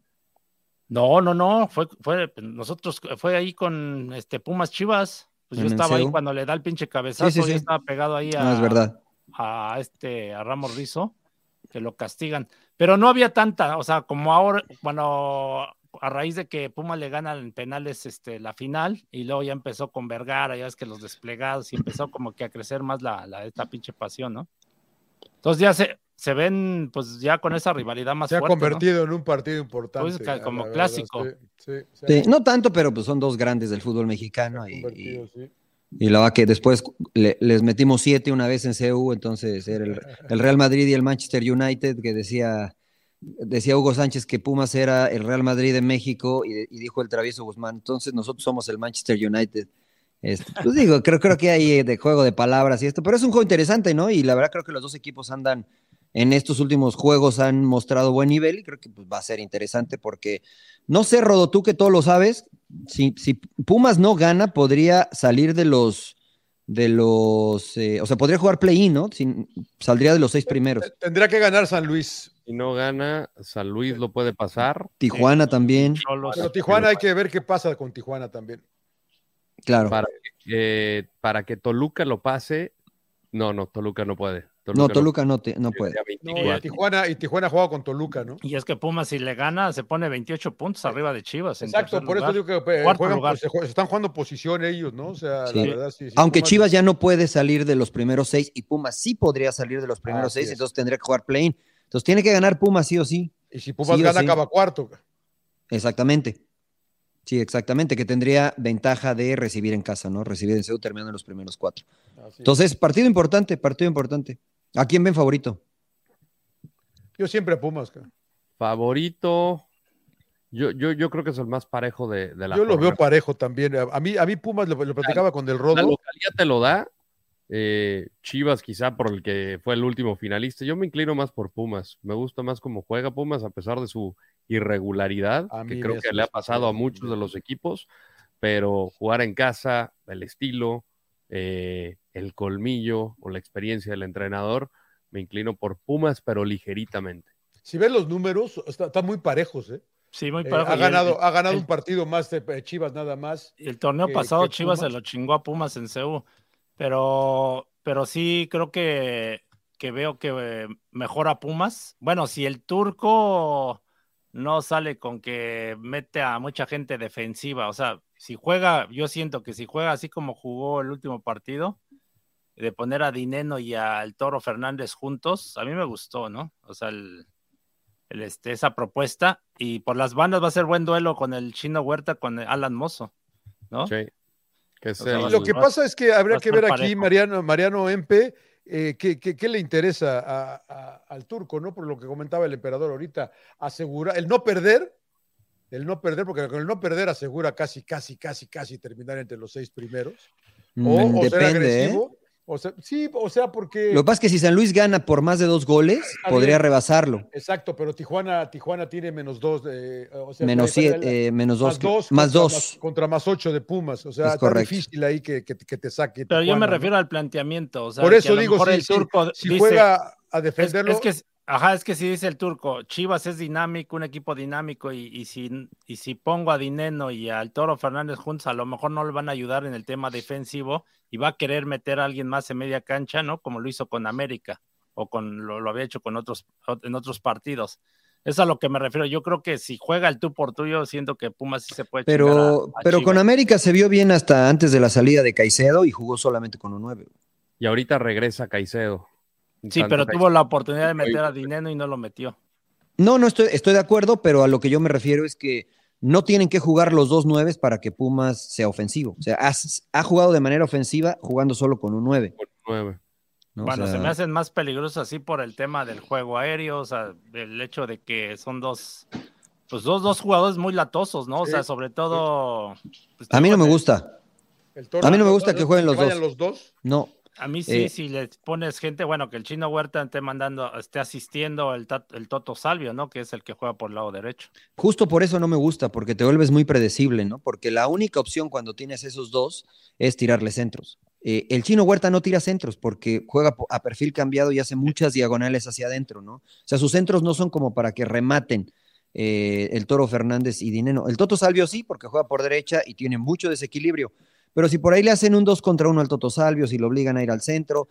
No, no, no, fue, fue, nosotros, fue ahí con este Pumas Chivas. Pues yo estaba ahí cuando le da el pinche cabezazo, Sí, sí, sí. yo estaba pegado ahí No, a, es verdad. A este, a Ramos Rizo, que lo castigan. Pero no había tanta, o sea, como ahora, bueno, a raíz de que Pumas le gana en penales este, la final, y luego ya empezó con Vergara, ya ves que los desplegados, y empezó como que a crecer más la, la esta pinche pasión, ¿no? Entonces ya se, se ven, pues ya con esa rivalidad más Se ha fuerte, ¿no? convertido en un partido importante. Pues, como verdad, clásico. sí, sí, se ha Sí, no tanto, pero pues son dos grandes del fútbol mexicano y, convertido, y- sí. Y la verdad que después le- les metimos siete una vez en CU, entonces era el, Real Madrid y el Manchester United que decía, decía Hugo Sánchez que Pumas era el Real Madrid de México y, dijo el travieso Guzmán, entonces nosotros somos el Manchester United. Este, pues digo, creo, creo que hay de juego de palabras y esto, pero es un juego interesante, ¿no? Y la verdad creo que los dos equipos andan en estos últimos juegos han mostrado buen nivel y creo que pues, va a ser interesante porque no sé, Rodo, tú que todo lo sabes, si, si Pumas no gana, podría salir de los, de los, eh, o sea, podría jugar play-in, ¿no? Sin- saldría de los seis primeros. Tendrá que ganar San Luis. Si no gana, San Luis lo puede pasar. Tijuana también. Pero Tijuana hay que ver qué pasa con Tijuana también. claro. Para que, eh, para que Toluca lo pase. No, no, Toluca no puede. No, Toluca no, te, no puede. No, 24. y Tijuana, y Tijuana juega con Toluca, ¿no? Y es que Pumas, si le gana, se pone 28 puntos arriba de Chivas. en Exacto, por eso digo que eh, Cuarto juegan, lugar. pues, se, están jugando posición ellos, ¿no? O sea, Sí. la verdad, sí. sí, Aunque Pumas- Chivas ya no puede salir de los primeros seis y Pumas sí podría salir de los primeros Así seis, es. entonces tendría que jugar play-in. Entonces tiene que ganar Pumas sí o sí. Y si Pumas gana, sí. acaba cuarto. Exactamente. Sí, exactamente, que tendría ventaja de recibir en casa, ¿no? Recibir en CEU terminando en los primeros cuatro. Así es. Entonces, partido importante, partido importante. ¿A quién ven favorito? Yo siempre a Pumas. cara. Favorito. Yo, yo, yo creo que es el más parejo de, de la Yo lo veo parejo también. A mí, a mí Pumas lo, lo platicaba con Del La Rodo. localidad te lo da. eh, Chivas quizá por el que fue el último finalista. Yo me inclino más por Pumas. Me gusta más cómo juega Pumas a pesar de su irregularidad, A que creo que le ha pasado a muchos de los equipos. Pero jugar en casa, el estilo, eh, el colmillo o la experiencia del entrenador, me inclino por Pumas, pero ligeritamente. Si ves los números, está- están muy parejos. ¿eh? Sí, muy Eh, ha el- ganado, ha ganado el- un partido más de eh, Chivas nada más. El torneo que- pasado que Chivas se lo chingó a Pumas en CEU, pero, pero sí creo que, que veo que mejora Pumas. Bueno, si el turco no sale con que mete a mucha gente defensiva, o sea, si juega, yo siento que si juega así como jugó el último partido, de poner a Dineno y al Toro Fernández juntos, a mí me gustó, ¿no? O sea, el, el, este, esa propuesta, y por las bandas va a ser buen duelo con el Chino Huerta, con Alan Mozo. ¿no? Sí. Que sea, sea lo que pasa es que habría que ver aquí, parejo. Mariano, Mariano Empe, eh, ¿qué, qué, qué le interesa a- a- al turco, ¿no? Por lo que comentaba el emperador ahorita, asegura, el no perder, el no perder, porque con el no perder asegura casi, casi, casi, casi terminar entre los seis primeros. O, Mm, o ser ¿eh? Agresivo. O sea, sí, o sea, porque. Lo que pasa es que si San Luis gana por más de dos goles, podría rebasarlo. Exacto, pero Tijuana, Tijuana tiene menos dos. eh, o sea, Menos siete, eh, menos dos. más dos, Más contra, dos. Más, contra más ocho de Pumas. O sea, Es está correcto. difícil ahí que, que- que te saque. Pero yo me refiero al planteamiento. O sea, Por que eso a lo digo, mejor sí, el sí, turco si dice, juega a es, defenderlo. es que, ajá, es que si dice el turco, Chivas es dinámico, un equipo dinámico, y, y si, y si pongo a Dineno y al Toro Fernández juntos, a lo mejor no le van a ayudar en el tema defensivo y va a querer meter a alguien más en media cancha, ¿no? Como lo hizo con América o con lo, lo había hecho con otros en otros partidos. Es a lo que me refiero. Yo creo que si juega el tú por tuyo, siento que Pumas sí se puede Pero, a- a pero con. América se vio bien hasta antes de la salida de Caicedo y jugó solamente con un 9. Y ahorita regresa Caicedo. Sí, pero tuvo la oportunidad de meter a Dineno y no lo metió. No, no estoy, estoy de acuerdo, pero a lo que yo me refiero es que no tienen que jugar los dos nueves para que Pumas sea ofensivo. O sea, has- ha, jugado de manera ofensiva jugando solo con un 9. con nueve. ¿no? O Bueno, sea, se me hacen más peligrosos así por el tema del juego aéreo, o sea, el hecho de que son dos, pues dos, dos jugadores muy latosos, ¿no? O sea, sobre todo. pues, A mí no me gusta. El Toro- a mí no me gusta que jueguen los vayan dos. los dos. No. A mí sí, Eh, si le pones gente, bueno, que el chino Huerta esté mandando, esté asistiendo el, Toto Salvio, ¿no? Que es el que juega por el lado derecho. Justo por eso no me gusta, porque te vuelves muy predecible, ¿no? Porque la única opción cuando tienes esos dos es tirarle centros. Eh, el chino Huerta no tira centros porque juega a perfil cambiado y hace muchas diagonales hacia adentro, ¿no? O sea, sus centros no son como para que rematen. eh, el Toro Fernández y Dineno. El Toto Salvio sí, porque juega por derecha y tiene mucho desequilibrio. Pero si por ahí le hacen un 2 contra 1 al Toto Salvio, si lo obligan a ir al centro,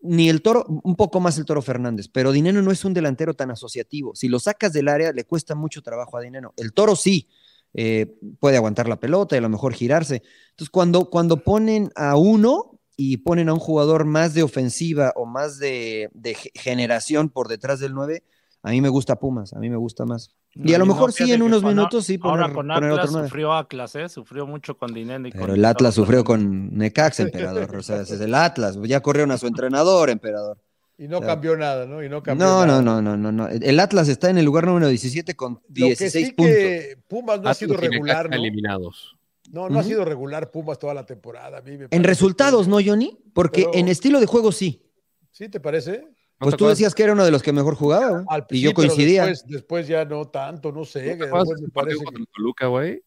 ni el Toro, un poco más el Toro Fernández, pero Dineno no es un delantero tan asociativo. Si lo sacas del área, le cuesta mucho trabajo a Dineno. El Toro sí, eh, puede aguantar la pelota y a lo mejor girarse. Entonces, cuando, cuando ponen a uno y ponen a un jugador más de ofensiva o más de, de generación por detrás del 9, a mí me gusta Pumas, a mí me gusta más. Y a lo mejor sí en unos minutos sí poner, Ahora con Atlas sufrió Atlas, ¿eh? Sufrió mucho con Dinero y Pero el Atlas sufrió con Necaxa, emperador. o sea, es el Atlas. Ya corrieron a su entrenador, emperador. Y no cambió nada, ¿no? Y no, cambió no, nada. no, no, no, no, El Atlas está en el lugar número 17 con 16 Lo que sí puntos. Que Pumas no ha sido regular, ¿no? Eliminados. No, no ha sido regular Pumas toda la temporada. en resultados, ¿no, Johnny? Porque en estilo de juego sí. ¿Sí te parece? Pues tú decías que era uno de los que mejor jugaba, y yo coincidía. Después, ya no tanto, no sé. Que después me parece que... Toluca, güey.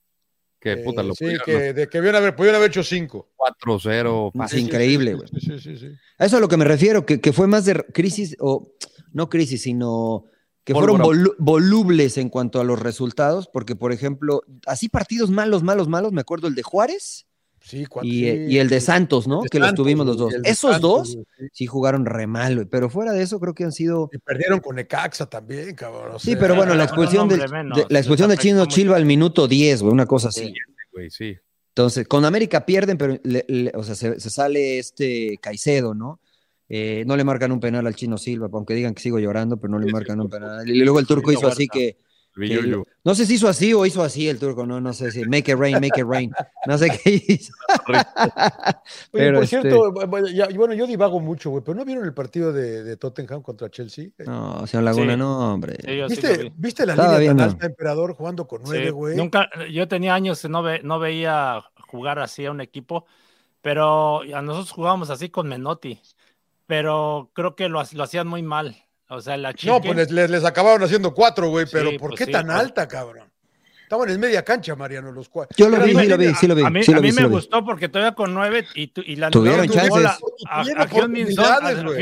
Que puta lo Sí, que, de que haber, pudieron haber hecho cinco. 4-0. Más increíble, güey. Sí, sí, sí, A eso a lo que me refiero, que, que fue más de crisis, o no crisis, sino que fueron volubles en cuanto a los resultados, porque, por ejemplo, así partidos malos, malos, malos, me acuerdo el de Juárez, Sí, y, y, el de Santos, ¿no? que los tuvimos los dos. Esos dos sí. jugaron re mal, pero fuera de eso creo que han sido. Y perdieron con Ecaxa también, cabrón. sí, pero bueno, la expulsión, de, la expulsión de Chino Chilva al minuto 10, güey, una cosa así. sí. Entonces, con América pierden, pero o sea, se, sale este Caicedo, ¿no? Eh, no le marcan un penal al Chino Silva, aunque digan que sigo llorando, pero no le marcan un penal. Y luego el turco hizo así que no sé si hizo así o hizo así el turco, no, no sé si make it rain, make it rain. No sé qué hizo. pero por este cierto, bueno, yo divago mucho, güey, pero ¿no vieron el partido de, Tottenham contra Chelsea? No, señor Laguna, no, hombre. ¿Viste, ¿Viste, la línea tan alta, emperador, jugando con nueve, güey? Nunca, yo tenía años que no, ve, no veía jugar así a un equipo, pero a nosotros jugábamos así con Menotti, pero creo que lo, lo hacían muy mal. O sea, la chica. No, pues les, les, acabaron haciendo cuatro, güey, pero ¿por pues qué tan pues. alta, cabrón? Estaban en media cancha, Mariano, los cuatro. Yo lo vi, sí lo vi, sí lo vi. A mí, sí a mí me gustó porque todavía con nueve y, y la Tuvieron chances. A, a,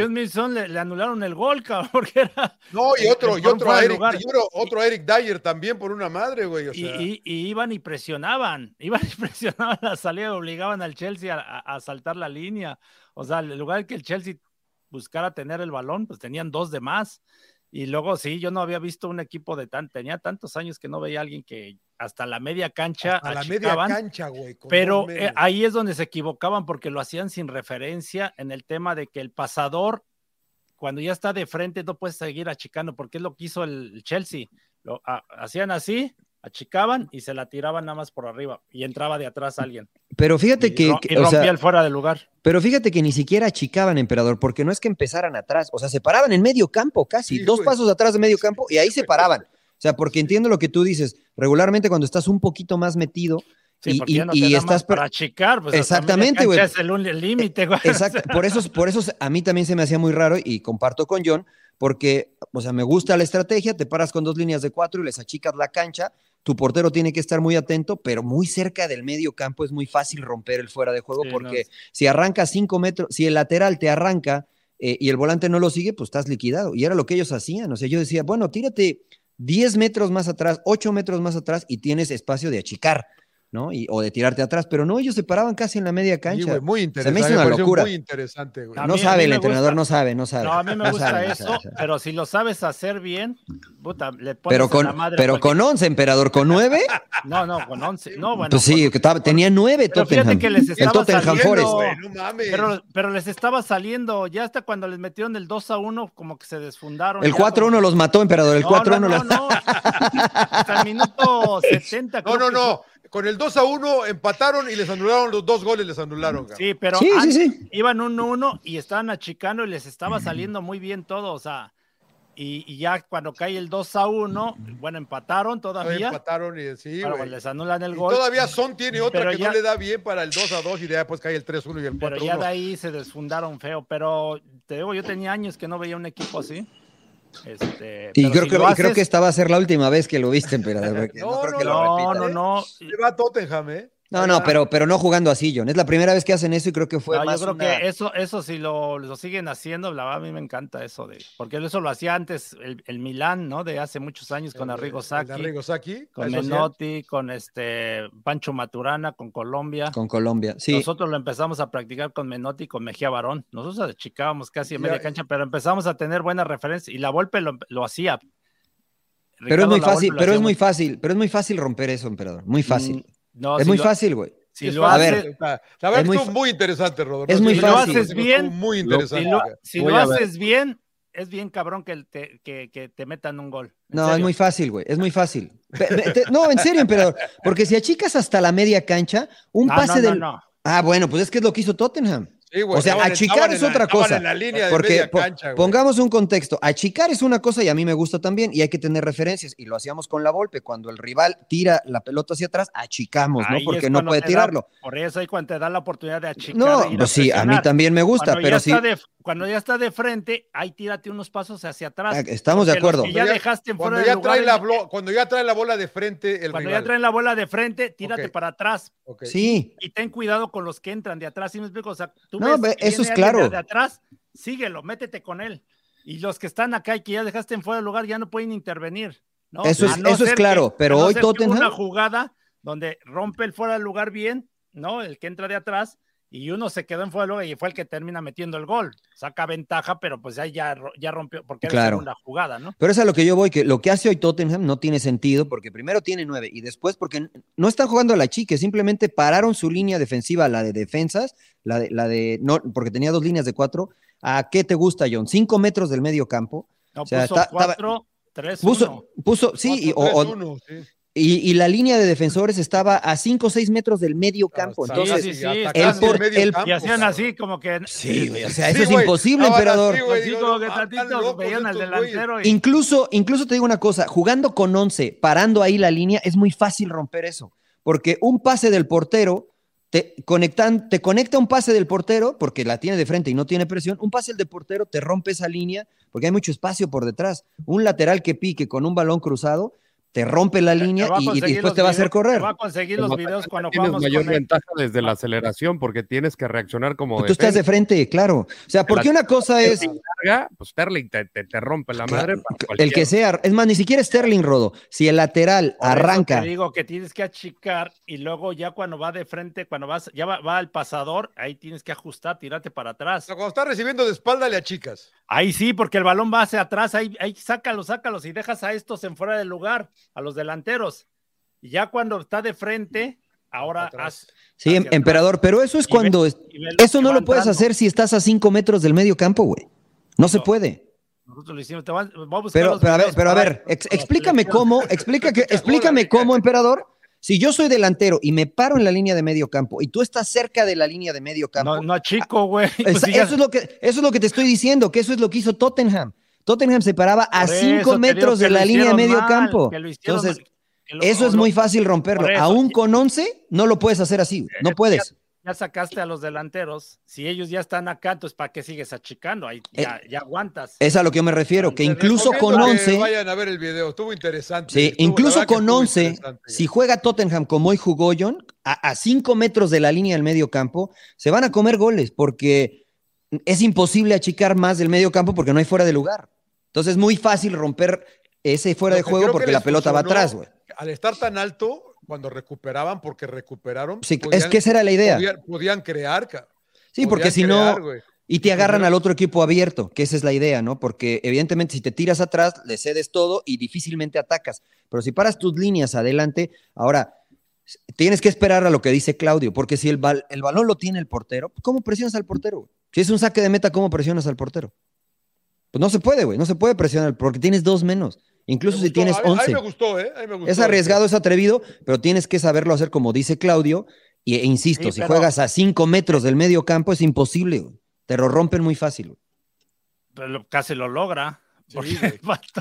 Minson le, le, anularon el gol, cabrón, porque era. No, y otro, y otro, a Eric, otro, otro Eric Dyer también por una madre, güey. O sea. y, y, iban y presionaban, iban y presionaban la salida, obligaban al Chelsea a, a saltar la línea. O sea, en lugar de que el Chelsea buscara tener el balón, pues tenían dos de más. Y luego sí, yo no había visto un equipo de tan, tenía tantos años que no veía a alguien que hasta la media cancha. A la media cancha, güey. Pero eh, ahí es donde se equivocaban porque lo hacían sin referencia en el tema de que el pasador, cuando ya está de frente, no puede seguir achicando, porque es lo que hizo el Chelsea. Lo hacían así, achicaban y se la tiraban nada más por arriba y entraba de atrás alguien. Pero fíjate que. Y rompía el fuera de lugar. Pero fíjate que ni siquiera achicaban, emperador, porque no es que empezaran atrás, o sea, se paraban en medio campo casi, dos pasos atrás de medio campo y ahí se paraban. O sea, porque entiendo lo que tú dices, regularmente cuando estás un poquito más metido, y, y, estás para achicar, pues exactamente, güey. Es el límite, güey. Exacto. Por eso, por eso a mí también se me hacía muy raro y comparto con John, porque, o sea, me gusta la estrategia, te paras con dos líneas de cuatro y les achicas la cancha, tu portero tiene que estar muy atento, pero muy cerca del medio campo es muy fácil romper el fuera de juego porque si arranca cinco metros, si el lateral te arranca eh, y el volante no lo sigue, pues estás liquidado. Y era lo que ellos hacían. O sea, yo decía, bueno, tírate 10 metros más atrás, 8 metros más atrás y tienes espacio de achicar. ¿No? Y, o de tirarte atrás, pero no, ellos se paraban casi en la media cancha. muy interesante. Se me hizo una locura. Muy interesante, güey. No sabe, el entrenador no sabe, no sabe. No, a mí me gusta eso, pero si lo sabes hacer bien, puta, le pones pero con, la madre Pero con 11, emperador, ¿con 9? no, no, con 11. No, bueno. Pues sí, tenía 9 Tottenham. Que les estaba el Tottenham saliendo, Forest. no mames. Pero, pero les estaba saliendo, ya hasta cuando les metieron el 2 a 1, como que se desfundaron. El 4 a 1 los mató, emperador, el 4 a 1 no, no, no, Hasta el minuto 70. No, no, no con el 2 a 1 empataron y les anularon los dos goles, les anularon. Sí, pero iban 1-1 y estaban achicando y les estaba saliendo muy bien todo, o sea, y, ya cuando cae el 2 a 1, bueno, empataron todavía. Empataron y sí, güey. les anulan el gol. todavía Son tiene otra que no le da bien para el 2 a 2 y después cae el 3-1 y el 4-1. Pero ya de ahí se desfundaron feo, pero te digo, yo tenía años que no veía un equipo así. Este, y creo, que, creo que esta va a ser la última vez que lo viste, pero no, no, no, no, no, Se va Tottenham, ¿eh? No, no, pero, pero no jugando así, John. Es la primera vez que hacen eso y creo que fue No, más yo creo una- que eso, eso si lo, lo siguen haciendo, la verdad, a mí me encanta eso de, porque eso lo hacía antes el, el Milán, ¿no? De hace muchos años con El- Arrigo Sacchi, Arrigo Sacchi, con. Menotti, con este Pancho Maturana, con Colombia. con Colombia. Sí, Nosotros lo empezamos a practicar con Menotti y con Mejía Barón. Nosotros achicábamos casi en Ya, media cancha, pero empezamos a tener buenas referencias y la Volpe lo, lo hacía. pero es muy fácil, pero es muy fácil, pero es muy fácil romper eso, emperador. Muy fácil. Mm, No, es si muy lo- fácil, güey. Si lo haces, ver, está- La verdad es muy estuvo muy interesante, Rodolfo. es muy fácil. bien, Muy lo- interesante. si lo, si haces bien, es bien cabrón que te, que, que te metan un gol. No, es muy fácil, güey. Es muy fácil. No, en serio, emperador. Porque si achicas hasta la media cancha, un No, pase no, no, del. no. Ah, bueno, pues es que es lo que hizo Tottenham. Sí, güey, O sea, estaban achicar estaban es la- otra cosa. en la línea de Porque media po- cancha, güey. pongamos un contexto. Achicar es una cosa y a mí me gusta también y hay que tener referencias. Y lo hacíamos con la Volpe. Cuando el rival tira la pelota hacia atrás, achicamos, ¿no? Porque no puede da- tirarlo. por eso ahí cuando te da la oportunidad de achicar. No, e pues sí, a mí también me gusta, Cuando pero ya sí. está de- cuando ya está de frente, ahí tírate unos pasos hacia atrás. Ah, Estamos de acuerdo. ya Cuando dejaste fuera ya, lugar, trae la, cuando ya trae la bola de frente el cuando rival. ya traen la bola de frente, tírate para atrás. Sí, Y ten cuidado con los que entran de atrás. ¿Sí me explico? O sea, tú No, ves eso es claro. De, de atrás, síguelo, métete con él. Y los que están acá y que ya dejaste en fuera del lugar ya no pueden intervenir. ¿no? Eso es- no eso es claro, que- pero no hoy Tottenham- Una jugada donde rompe el fuera del lugar bien, ¿no? El que entra de atrás y uno se quedó en lugar y fue el que termina metiendo el gol. Saca ventaja, pero pues ahí ya, ya rompió, porque era Claro. segunda jugada, ¿no? pero es a lo que yo voy, que lo que hace hoy Tottenham no tiene sentido porque primero tiene nueve y después porque no están jugando a la chique, simplemente pararon su línea defensiva, la de defensas, la de, la de no, porque tenía dos líneas de cuatro. ¿A qué te gusta, John? Cinco metros del medio campo. No, O sea, puso ta- 4, 3, Puso, puso, sí, y, o- o- 4-3-1, sí. Y- y la línea de defensores estaba a cinco o seis metros del medio campo. Hasta- Entonces, sí, sí, atacando el el por- medio el- campo, Y hacían así como que... sí, güey, o sea, Sí, eso es imposible, emperador. así, güey, Así digo, como que no, tantito veían al delantero y... Incluso, incluso te digo una cosa, jugando con 11, parando ahí la línea, es muy fácil romper eso, porque un pase del portero, te, conectan, te conecta un pase del portero, porque la tiene de frente y no tiene presión, un pase del portero te rompe esa línea, porque hay mucho espacio por detrás. Un lateral que pique con un balón cruzado, te rompe la línea y- después te va a hacer correr. Te va a conseguir los videos cuando Tienes jugamos mayor con el- ventaja desde la aceleración porque tienes que reaccionar como Tú estás de frente, claro. O sea, porque una cosa es Larga, pues Sterling te, te- te rompe la madre. para el que sea, es más, ni siquiera Sterling Rodo. Si el lateral Por eso arranca, Te digo que tienes que achicar y luego ya cuando va de frente, cuando vas, ya va, va al pasador, ahí tienes que ajustar, tirarte para atrás. sea, cuando está recibiendo de espalda, le achicas. Ahí sí, porque el balón va hacia atrás, ahí, ahí sácalos, sácalos y dejas a estos en fuera del lugar, a los delanteros. Y ya cuando está de frente, ahora haz. sí, em- emperador, pero eso es Y cuando Eso no lo puedes entrando. hacer si estás a cinco metros del medio campo, güey. No se puede. Nosotros lo hicimos. Te a- voy a buscar Pero, pero a ver, pero a ver, ex- explícame cómo, explica que, explícame cómo, emperador. Si yo soy delantero y me paro en la línea de medio campo y tú estás cerca de la línea de medio campo, No, no chico, güey. Pues ya- eso, es lo que, eso es lo que te estoy diciendo, que eso es lo que hizo Tottenham. Tottenham se paraba a por eso cinco te metros digo de la línea de medio mal, campo. Entonces, mal, que lo- eso es lo- muy fácil romperlo. eso, Aún con 11, no lo puedes hacer así. güey. No puedes. ya sacaste a los delanteros, si ellos ya están acá, entonces ¿para qué sigues achicando? Ahí Eh, ya, ya aguantas. Es a lo que yo me refiero, que incluso con recomiendo que 11. Vayan a ver el video, estuvo interesante. Sí, Estuvo- incluso con estuvo 11, interesante. si juega Tottenham como hoy jugó John, a 5 metros de la línea del medio campo, se van a comer goles porque es imposible achicar más del medio campo porque no hay fuera de lugar. Entonces es muy fácil romper ese fuera de juego porque la pelota va atrás, güey. Al estar tan alto, cuando recuperaban, porque recuperaron. Sí, es que esa era la idea. Podían, podían crear. Sí, porque si crear, no, y te agarran al otro equipo abierto, que esa es la idea, ¿no? Porque evidentemente si te tiras atrás, le cedes todo y difícilmente atacas. Pero si paras tus líneas adelante, ahora tienes que esperar a lo que dice Claudio, porque si el, bal- el balón lo tiene el portero, ¿cómo presionas al portero? Si es un saque de meta, ¿cómo presionas al portero? Pues no se puede, güey, no se puede presionar porque tienes dos menos, incluso Me si gustó, tienes a mí- A mí 11. me gustó, ¿eh? A mí me gustó. Es arriesgado, es atrevido, pero tienes que saberlo hacer como dice Claudio. Y, e insisto, Sí, si pero- juegas a 5 metros del medio campo es imposible, güey. te lo rompen muy fácil. güey. Pero casi lo logra. Sí,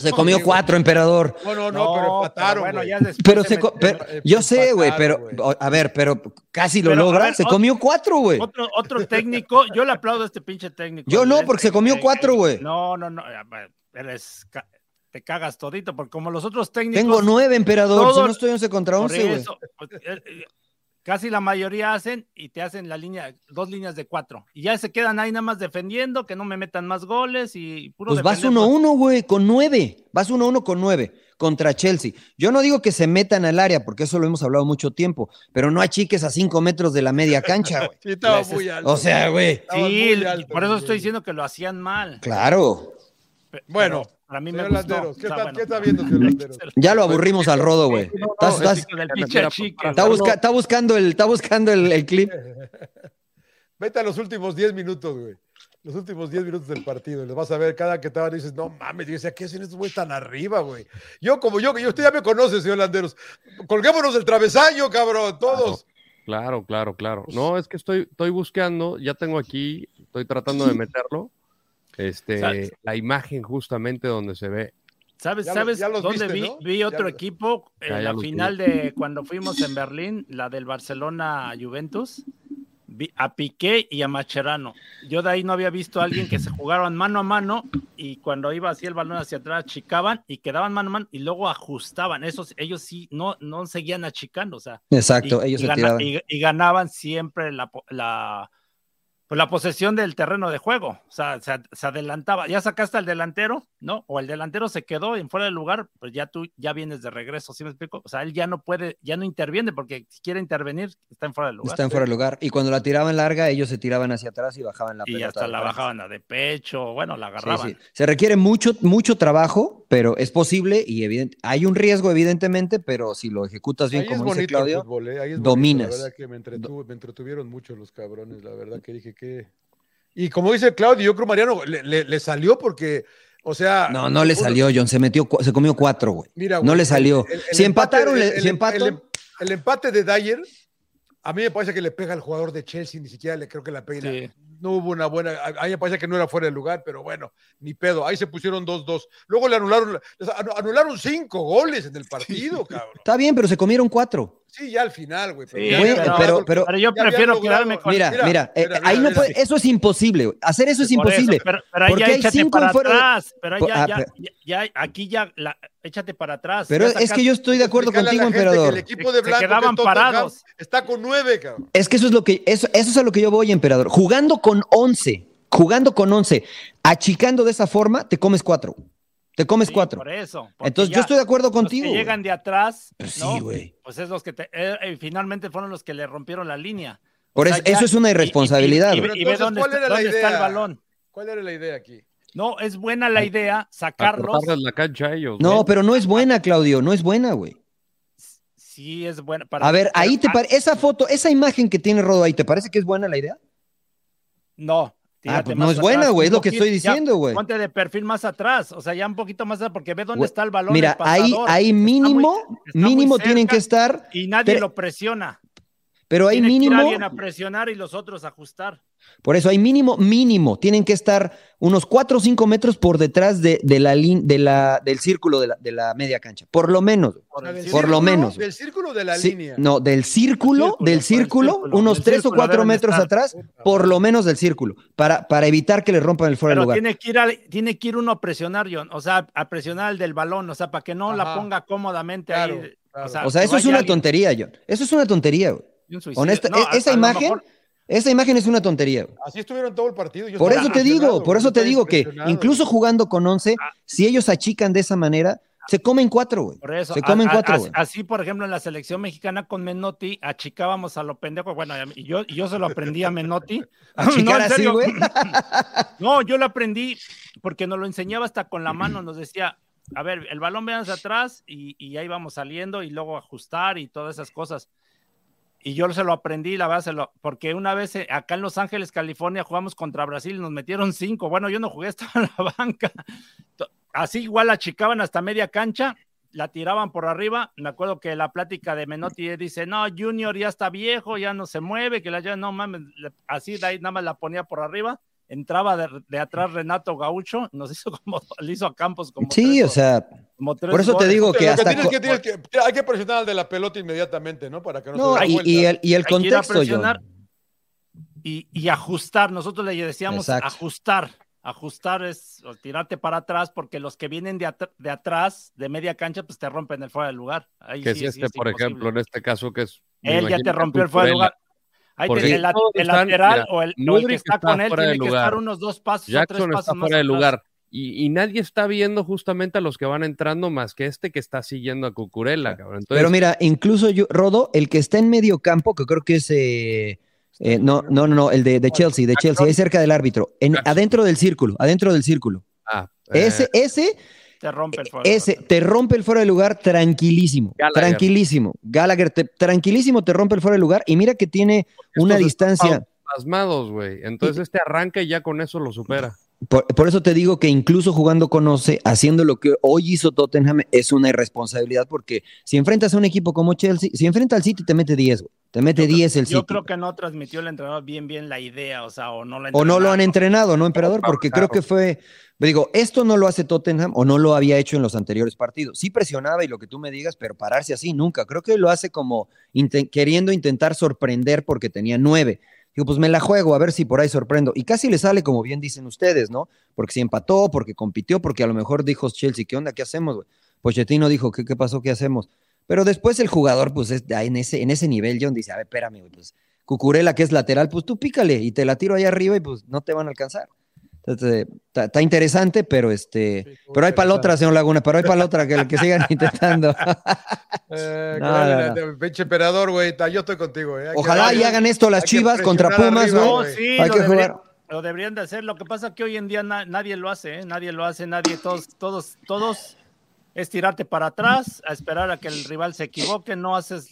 Se comió cuatro, emperador. No, no, no, pero empataron. bueno, ya después Pero se metió- pero- eh, yo sé, güey, pero a ver, pero casi lo Pero, logra. ver, se comió cuatro, güey. Otro, otro técnico, yo le aplaudo a este pinche técnico. Yo no, porque se comió el- cuatro, güey. No, no, no. Eres, te cagas todito, porque como los otros técnicos. Tengo nueve, emperador. Si no estoy 11 contra 11, güey. Pues, casi la mayoría hacen y te hacen la línea, dos líneas de cuatro. Y ya se quedan ahí nada más defendiendo, que no me metan más goles y puro Pues vas defender, 1-1, güey, con 9. Vas 1-1 con 9 contra Chelsea. Yo no digo que se metan al área, porque eso lo hemos hablado mucho tiempo, pero no achiques a 5 metros de la media cancha, güey. Sí, estaba Ese- muy alto. O sea, güey. Sí, alto, por eso estoy diciendo que lo hacían mal. Claro. Bueno, pero para mí me Señor gustó. Landeros, ¿qué, O sea, está, bueno. ¿qué está viendo, señor Landeros? Ya lo aburrimos al rodo, güey. No, no, Está, busca- está buscando el, está buscando el, el clip. Vete a los últimos 10 minutos, güey. Los últimos 10 minutos del partido. Les vas a ver cada que estaban dices, no mames, yo decía, ¿qué hacen estos güeyes tan arriba, güey? Yo, como yo, que yo, usted ya me conoce, señor Landeros. Colguémonos del travesaño, cabrón, todos. Claro, claro, claro. No, es que estoy, estoy buscando, ya tengo aquí, estoy tratando de meterlo. Este, la imagen justamente donde se ve. ¿Sabes, Ya sabes los dónde viste, vi, ¿no? vi otro equipo? En Ya, ya la vi. final de cuando fuimos en Berlín, la del Barcelona-Juventus. Vi a Piqué y a Macherano. Yo de ahí no había visto a alguien que se jugaban mano a mano y cuando iba así el balón hacia atrás, chicaban y quedaban mano a mano y luego ajustaban. Esos, ellos sí no, no seguían achicando, o sea, Exacto, y, ellos y se gana- tiraban. y- y ganaban siempre la, pues la posesión del terreno de juego. O sea, se, se adelantaba. Ya sacaste al delantero, ¿no? O el delantero se quedó en fuera del lugar, pues ya tú ya vienes de regreso, ¿sí me explico? O sea, él ya no puede, ya no interviene porque si quiere intervenir, está en fuera del lugar. Está en fuera de lugar. Y cuando la tiraban larga, ellos se tiraban hacia atrás y bajaban la y pelota. hasta de la bajaban a de pecho, bueno, la agarraban. sí. Se requiere mucho, mucho trabajo, pero es posible y evidente, hay un riesgo, evidentemente, pero si lo ejecutas bien, Ahí es como dice Claudio, fútbol, ¿eh? Ahí es dominas. bonito, La verdad que me, entretuvo- me entretuvieron mucho los cabrones, la verdad que dije que... Y como dice Claudio, yo creo Mariano, le, le- le salió porque, o sea... no, no le salió, John, se metió, se comió cuatro, güey. Mira, No güey, le salió. el- el- el si empate- empataron, el- si el- empatan, el- el empate de Dyer, a mí me parece que le pega al jugador de Chelsea, ni siquiera le creo que la pega. Sí. No hubo una buena, a mí me parece que no era fuera de lugar, pero bueno, ni pedo. Ahí se pusieron 2-2. Luego le anularon, anularon cinco goles en el partido, cabrón. está bien, pero se comieron cuatro. Sí, ya al final, güey. Sí, ya pero- pero- pero yo prefiero quedarme con- Mira, mira, eh, mira, ahí mira, no puede, eso es imposible, güey. Hacer eso es Por eso, imposible. pero, pero ahí porque ya hay échate cinco para en fuera de- atrás. Pero ahí ya, ah, ya, ya- ya- aquí ya, la, échate para atrás. Pero es que yo estoy de acuerdo Explicarle a contigo, gente que emperador. El equipo de Blanco, quedaban parados. está con nueve, cabrón. Es que eso es lo que, eso, eso es a lo que yo voy, emperador. Jugando con 11, jugando con 11, achicando de esa forma, te comes cuatro. Te comes Sí, cuatro. Por eso. Entonces, ya yo estoy de acuerdo los que contigo. güey. llegan de atrás, Pues ¿no? sí, güey. Pues es los que te, eh, eh, finalmente fueron los que le rompieron la línea. Por O sea, eso, ya- eso es una y- y- irresponsabilidad. Y, ve dónde, ¿cuál está, era la dónde está el idea? balón. ¿Cuál era la idea aquí? No, es buena la idea A sacarlos. la cancha a ellos. No, pero no es buena, Claudio, no es buena, güey. Sí, es buena. para- A ver, ahí te parece, esa foto, esa imagen que tiene Rodo ahí, ¿te parece que es buena la idea? No. Ah, pues no es buena, güey, es lo que estoy diciendo, güey. Ponte de perfil más atrás, o sea, ya un poquito más atrás, porque ve dónde está el balón. Mira, el ahí, ahí Está muy- mínimo, está mínimo tienen que estar, Y nadie Pero- lo presiona. Pero hay Tiene que ir mínimo, alguien a presionar y los otros a ajustar. por eso hay mínimo, mínimo, tienen que estar unos 4 o 5 metros por detrás de, de la, lin- de la, del círculo de la, de la media cancha, por lo menos. Por el círculo. Por lo menos. Del círculo de la Sí, línea. no, del círculo, del el círculo, círculo, unos del 3 o círculo 4 deben de metros estar. atrás, por lo menos del círculo, para, para evitar que le rompan el fuera de lugar. tiene que, ir a- tiene que ir uno a presionar, John. O sea, a presionar al del balón, o sea, para que no la ponga cómodamente Claro, ahí. claro. O sea, eso es una alguien tontería, John. Eso es una tontería, güey. Honesta, No, e- a- esa a imagen, mejor- esa imagen es una tontería. güey. Así estuvieron todo el partido. Yo Por eso te digo, por eso te digo que incluso jugando con 11, si ellos achican de esa manera, se comen cuatro, güey. Por eso, Se comen a- cuatro, güey. así, por ejemplo, en la selección mexicana con Menotti, achicábamos a lo pendejo. Bueno, y yo, y yo se lo aprendí a Menotti. Achicar No, en así, serio. güey. No, yo lo aprendí porque nos lo enseñaba hasta con la mano. Nos decía, a ver, el balón vean atrás y, y ahí vamos saliendo y luego ajustar y todas esas cosas. Y yo se lo aprendí, la verdad, se lo, porque una vez eh, acá en Los Ángeles, California, jugamos contra Brasil y nos metieron cinco. Bueno, yo no jugué, estaba en la banca. Así igual achicaban hasta media cancha, la tiraban por arriba. Me acuerdo que la plática de Menotti dice, no, Junior ya está viejo, ya no se mueve, que la ya no mames, así de ahí nada más la ponía por arriba. Entraba de, de atrás Renato Gaucho, nos hizo como, le hizo a Campos como Sí, tres o sea, como tres por eso te digo que que hasta. tienes co- que, tienes que- hay que presionar al de la pelota inmediatamente, ¿no? Para que no, No, se y, y el, y el Hay que ir a contexto, John. y, y ajustar. Nosotros le decíamos Exacto. ajustar. Ajustar es o tirarte para atrás porque los que vienen de, de atrás, de media cancha, pues te rompen el fuera del lugar. Ahí Que sí- si sí este, es por imposible. ejemplo, en este caso, que es Él ya te rompió el fuera de lugar. Ahí Porque tiene el, están- lateral mira, o el, o el Mudryk que está está con él tiene que lugar. estar unos dos pasos o tres Jackson pasos está más fuera de lugar. Y, y nadie está viendo justamente a los que van entrando más que este que está siguiendo a Cucurella, cabrón. Entonces, Pero mira, incluso yo, Rodo, el que está en medio campo, que creo que es. eh, eh, no, no, no, no, el de, de Chelsea, de Chelsea, ahí cerca del árbitro, en, Jackson. adentro del círculo, adentro del círculo. ah, eh, Ese, ese, Te rompe el fuera de ese lugar. te rompe el fuera de lugar tranquilísimo, Gallagher. tranquilísimo. Gallagher, te- tranquilísimo te rompe el fuera de lugar y mira que tiene una distancia. están pasmados, güey. Entonces este arranca y ya con eso lo supera. Por, por eso te digo que incluso jugando con Oce, haciendo lo que hoy hizo Tottenham, es una irresponsabilidad porque si enfrentas a un equipo como Chelsea, si enfrenta al City, te mete 10, güey. Te mete 10 el Yo City. creo que no transmitió el entrenador bien, bien la idea, o sea, o no la O no lo han entrenado, ¿no, emperador? Porque creo que fue, digo, esto no lo hace Tottenham o no lo había hecho en los anteriores partidos. Sí presionaba y lo que tú me digas, pero pararse así nunca. Creo que lo hace como queriendo intentar sorprender porque tenía nueve. Digo, pues me la juego a ver si por ahí sorprendo. Y casi le sale como bien dicen ustedes, ¿no? Porque si empató, porque compitió, porque a lo mejor dijo Chelsea, ¿qué onda? ¿Qué hacemos, güey? Pochettino dijo, ¿qué, qué pasó? ¿Qué hacemos? Pero después el jugador, pues es, en, ese, en ese nivel, John dice, a ver, espérame, güey, pues Cucurela, que es lateral, pues tú pícale y te la tiro ahí arriba y pues no te van a alcanzar. Está está interesante, pero este, Sí, pero hay para la otra, señor Laguna, pero hay para la otra que, que sigan intentando. Eh, No, no, Pinche emperador, güey. Yo estoy contigo, eh. Que- Ojalá y hagan esto las Chivas contra Pumas, güey. Sí, Hay lo, que deberían, jugar. lo deberían de hacer. Lo que pasa es que hoy en día na- nadie lo hace, ¿eh? nadie lo hace, nadie, todos, todos, todos es tirarte para atrás, a esperar a que el rival se equivoque, no haces,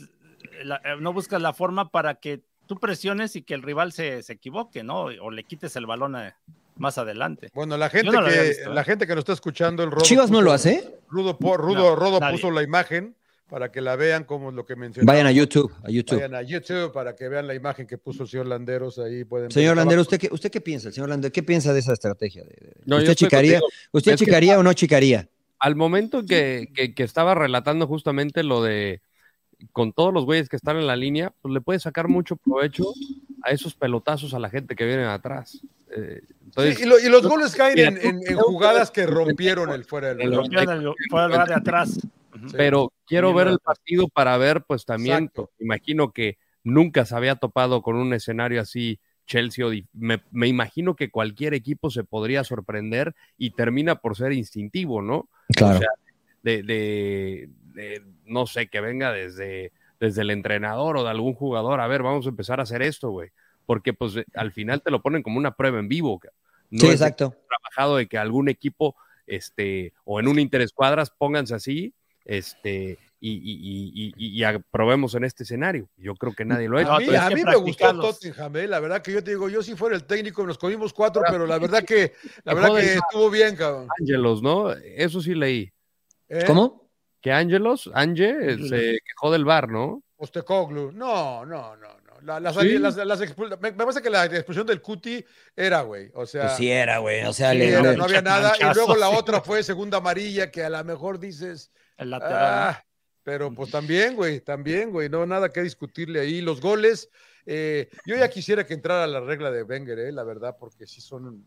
la- eh, no buscas la forma para que tú presiones y que el rival se, se equivoque, ¿no? O le quites el balón a- más adelante. Bueno, la gente no que visto, ¿eh? la gente que nos está escuchando, el Rodo Chivas no lo hace. Rudo, Rudo, No, Rodo nadie. puso la imagen para que la vean como lo que mencionó. Vayan a YouTube, a YouTube. Vayan a YouTube para que vean la imagen que puso el señor Landeros ahí pueden. Señor Estaba- Landero, ¿usted qué, ¿usted qué piensa? Señor Landero, ¿qué piensa de esa estrategia? De- de- No, yo ¿Usted chicaría. ¿usted Es que chicaría o no chicaría? Al momento que, que- que estaba relatando justamente lo de con todos los güeyes que están en la línea, pues le puede sacar mucho provecho a esos pelotazos a la gente que viene atrás. Eh, entonces, Sí, y, lo- y los goles caen en, jugadas que rompieron el fuera del el- fuera de atrás. Sí. pero quiero ver el partido para ver, pues también, Exacto. imagino que nunca se había topado con un escenario así Chelsea me, me imagino que cualquier equipo se podría sorprender y termina por ser instintivo, ¿no? Claro. O sea, de, de- de, no sé, que venga desde, desde el entrenador o de algún jugador, a ver, vamos a empezar a hacer esto, güey. Porque pues eh, al final te lo ponen como una prueba en vivo. No sí, es exacto. trabajado de que algún equipo, este, o en un interescuadras, pónganse así, este, y, y, y, y- y aprobemos en este escenario. Yo creo que nadie lo ha hecho. A mí, a me gustó. Tottenham, eh, la verdad que yo te digo, yo si fuera el técnico nos comimos cuatro, pero la verdad que la verdad que estuvo bien, cabrón. Ángelos, ¿no? Eso sí leí. ¿Eh? ¿Cómo? Que Ángelos, Ange, eh, se quejó del bar, ¿no? Postecoglou. No, no, no, no. La- las, ¿Sí? las- las expul- me, me parece que la expulsión del Cuti era, güey. O sea, Pues sí era, güey. O sea, Sí, le- no, le- no había nada. Y luego la sí. otra fue segunda amarilla, que a lo mejor dices, El lateral. ah, pero pues también, güey, también, güey, no nada que discutirle ahí. Los goles, eh, yo ya quisiera que entrara la regla de Wenger, eh, la verdad, porque sí son,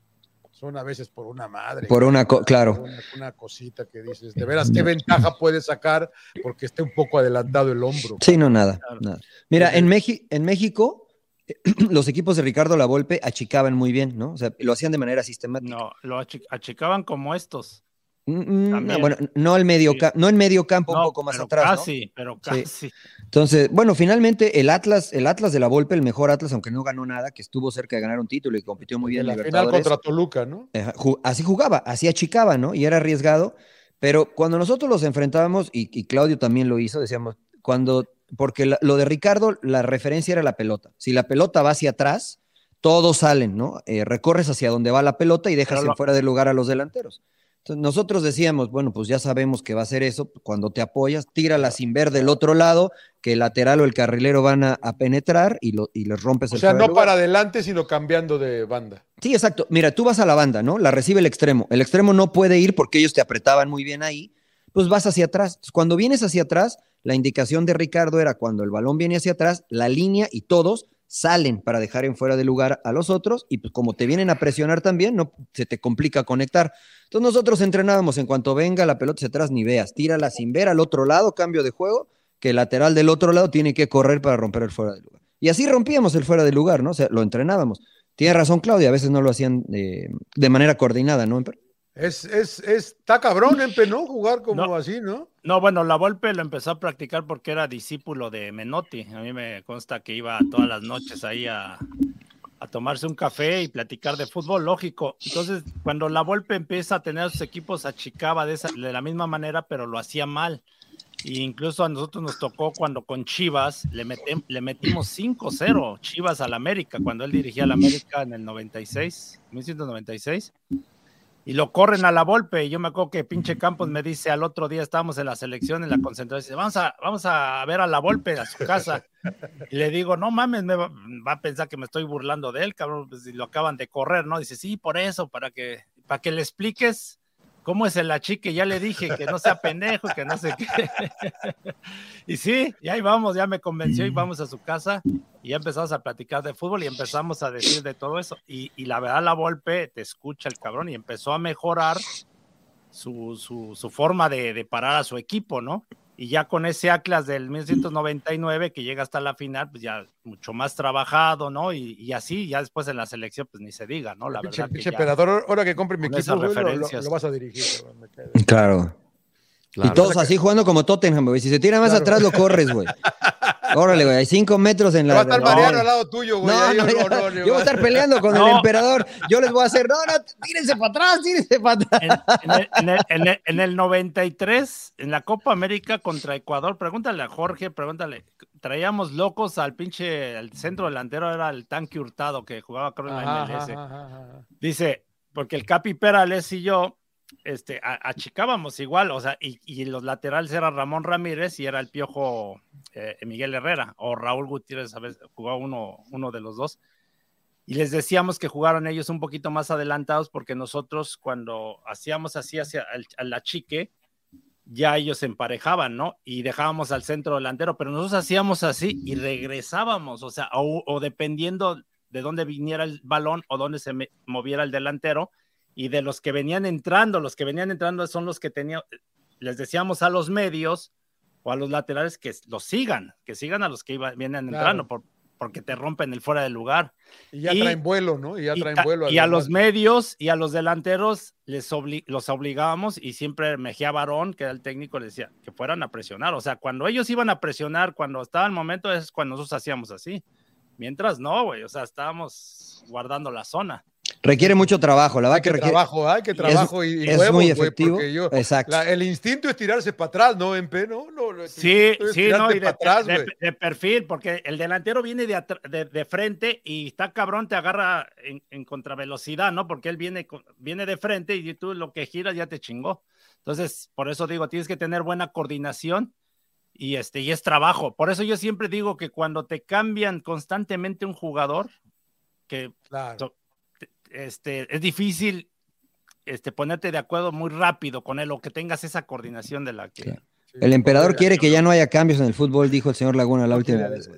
son a veces por una madre. Por una co- claro. Una, una cosita que dices, de veras, ¿qué ventaja puede sacar? Porque esté un poco adelantado el hombro. Sí, no, nada. Claro. nada. Mira, en, en México, los equipos de Ricardo Lavolpe achicaban muy bien, ¿no? O sea, lo hacían de manera sistemática. No, lo achi- achicaban como estos. Mm, mm, También. bueno, no al medio Sí. no en medio campo, un poco más pero atrás. ¿no? Casi, pero Sí. casi. Entonces, bueno, finalmente el Atlas, el Atlas de la Volpe, el mejor Atlas, aunque no ganó nada, que estuvo cerca de ganar un título y compitió muy bien en la final Libertadores. contra Toluca, ¿no? Ju- así jugaba, así achicaba, ¿no? Y era arriesgado. Pero cuando nosotros los enfrentábamos, y, y Claudio también lo hizo, decíamos, cuando, porque la- lo de Ricardo, la referencia era la pelota. Si la pelota va hacia atrás, todos salen, ¿no? Eh, recorres hacia donde va la pelota y dejas en fuera de lugar a los delanteros. Entonces nosotros decíamos, bueno, pues ya sabemos que va a ser eso, cuando te apoyas, tírala sin ver del otro lado, que el lateral o el carrilero van a, a penetrar y, lo, y les rompes O el sea, fuera de no lugar. para adelante, sino cambiando de banda. Sí, exacto. Mira, tú vas a la banda, ¿no? La recibe el extremo. El extremo no puede ir porque ellos te apretaban muy bien ahí. Pues vas hacia atrás. Entonces, Cuando vienes hacia atrás, la indicación de Ricardo era cuando el balón viene hacia atrás, la línea y todos salen para dejar en fuera de lugar a los otros y pues como te vienen a presionar también, no se te complica conectar. Entonces nosotros entrenábamos en cuanto venga la pelota hacia atrás ni veas, tírala sin ver al otro lado, cambio de juego que el lateral del otro lado tiene que correr para romper el fuera de lugar. Y así rompíamos el fuera de lugar, ¿no? O sea, lo entrenábamos. Tiene razón Claudia, a veces no lo hacían de, de manera coordinada, ¿no? Es, es, está cabrón, Empe, ¿no? Jugar como así, ¿no? No, bueno, la Volpe lo empezó a practicar porque era discípulo de Menotti. A mí me consta que iba todas las noches ahí a, a tomarse un café y platicar de fútbol, lógico. Entonces, cuando la Volpe empieza a tener sus equipos, achicaba de, esa, de la misma manera, pero lo hacía mal. E incluso a nosotros nos tocó cuando con Chivas le, metem, le metimos 5-0 Chivas al América, cuando él dirigía al América en el 96, 1996 y lo corren a la Volpe. Y yo me acuerdo que pinche Campos me dice al otro día, estábamos en la selección, en la concentración, dice, vamos a, vamos a ver a la Volpe a su casa. Y le digo, no mames, me va, va a pensar que me estoy burlando de él, cabrón, pues, si lo acaban de correr, ¿no? Dice, sí, por eso, para que, para que le expliques ¿Cómo es el achique? Ya le dije que no sea pendejo, que no sé qué. y sí, y ahí vamos, ya me convenció y vamos a su casa y ya empezamos a platicar de fútbol y empezamos a decir de todo eso. Y, y la verdad, la Volpe te escucha el cabrón y empezó a mejorar su, su, su forma de, de, parar a su equipo, ¿no? Y ya con ese Atlas del 1999 que llega hasta la final, pues ya mucho más trabajado, ¿no? Y, y así, ya después en la selección, pues ni se diga, ¿no? La verdad. Pinche emperador, ahora que compre mi equipo, lo, lo, lo, vas a dirigir. Claro. claro. Y todos así jugando como Tottenham, güey. Si se tira más claro. atrás, lo corres, güey. Órale, güey, hay cinco metros en la. Va a estar Mariano al lado tuyo, güey. No, no, yo, no, yo, voy a estar peleando con no. el emperador. Yo les voy a hacer, no, no, tírense para atrás, tírense para atrás. En, en, el, en, el, en, el, en, el, 93, en la Copa América contra Ecuador, pregúntale a Jorge, pregúntale. Traíamos locos al pinche, el centro delantero era el tanque hurtado que jugaba creo en la MLS. Ajá, ajá, ajá. Dice, porque el Capi Perales y yo este, achicábamos igual, o sea, y, los laterales era Ramón Ramírez y era el piojo eh, Miguel Herrera o Raúl Gutiérrez, a veces jugaba uno, uno de los dos. Y les decíamos que jugaron ellos un poquito más adelantados porque nosotros cuando hacíamos así hacia el, al achique, ya ellos emparejaban, ¿no? Y dejábamos al centro delantero, pero nosotros hacíamos así y regresábamos, o sea, o, o dependiendo de dónde viniera el balón o dónde se moviera el delantero, y de los que venían entrando, los que venían entrando son los que tenían, les decíamos a los medios o a los laterales que los sigan, que sigan a los que iba, vienen claro. entrando, por, porque te rompen el fuera del lugar. Y ya y, traen vuelo, ¿no? Y ya traen y, vuelo. Y a los medios y a los delanteros les obli los obligábamos y siempre Mejía Barón, que era el técnico, les decía que fueran a presionar. O sea, cuando ellos iban a presionar, cuando estaba el momento, es cuando nosotros hacíamos así. Mientras no, güey, o sea, estábamos guardando la zona. Requiere mucho trabajo, la verdad que, requiere. Trabajo, hay que trabajo es, y, y es huevos, muy efectivo. Wey, yo, Exacto. La, el instinto es tirarse para atrás, ¿no, MP? No, no, no sí, sí, no, y de, atrás, de, de, perfil, porque el delantero viene de, de, de, frente y está cabrón, te agarra en, en, contravelocidad, ¿no? Porque él viene, viene de frente y tú lo que giras ya te chingó. Entonces, por eso digo, tienes que tener buena coordinación y este y es trabajo. Por eso yo siempre digo que cuando te cambian constantemente un jugador, que claro este, es difícil este, ponerte de acuerdo muy rápido con él o que tengas esa coordinación de la que... Sí. El emperador quiere que ya no haya cambios en el fútbol, dijo el señor Laguna la última vez.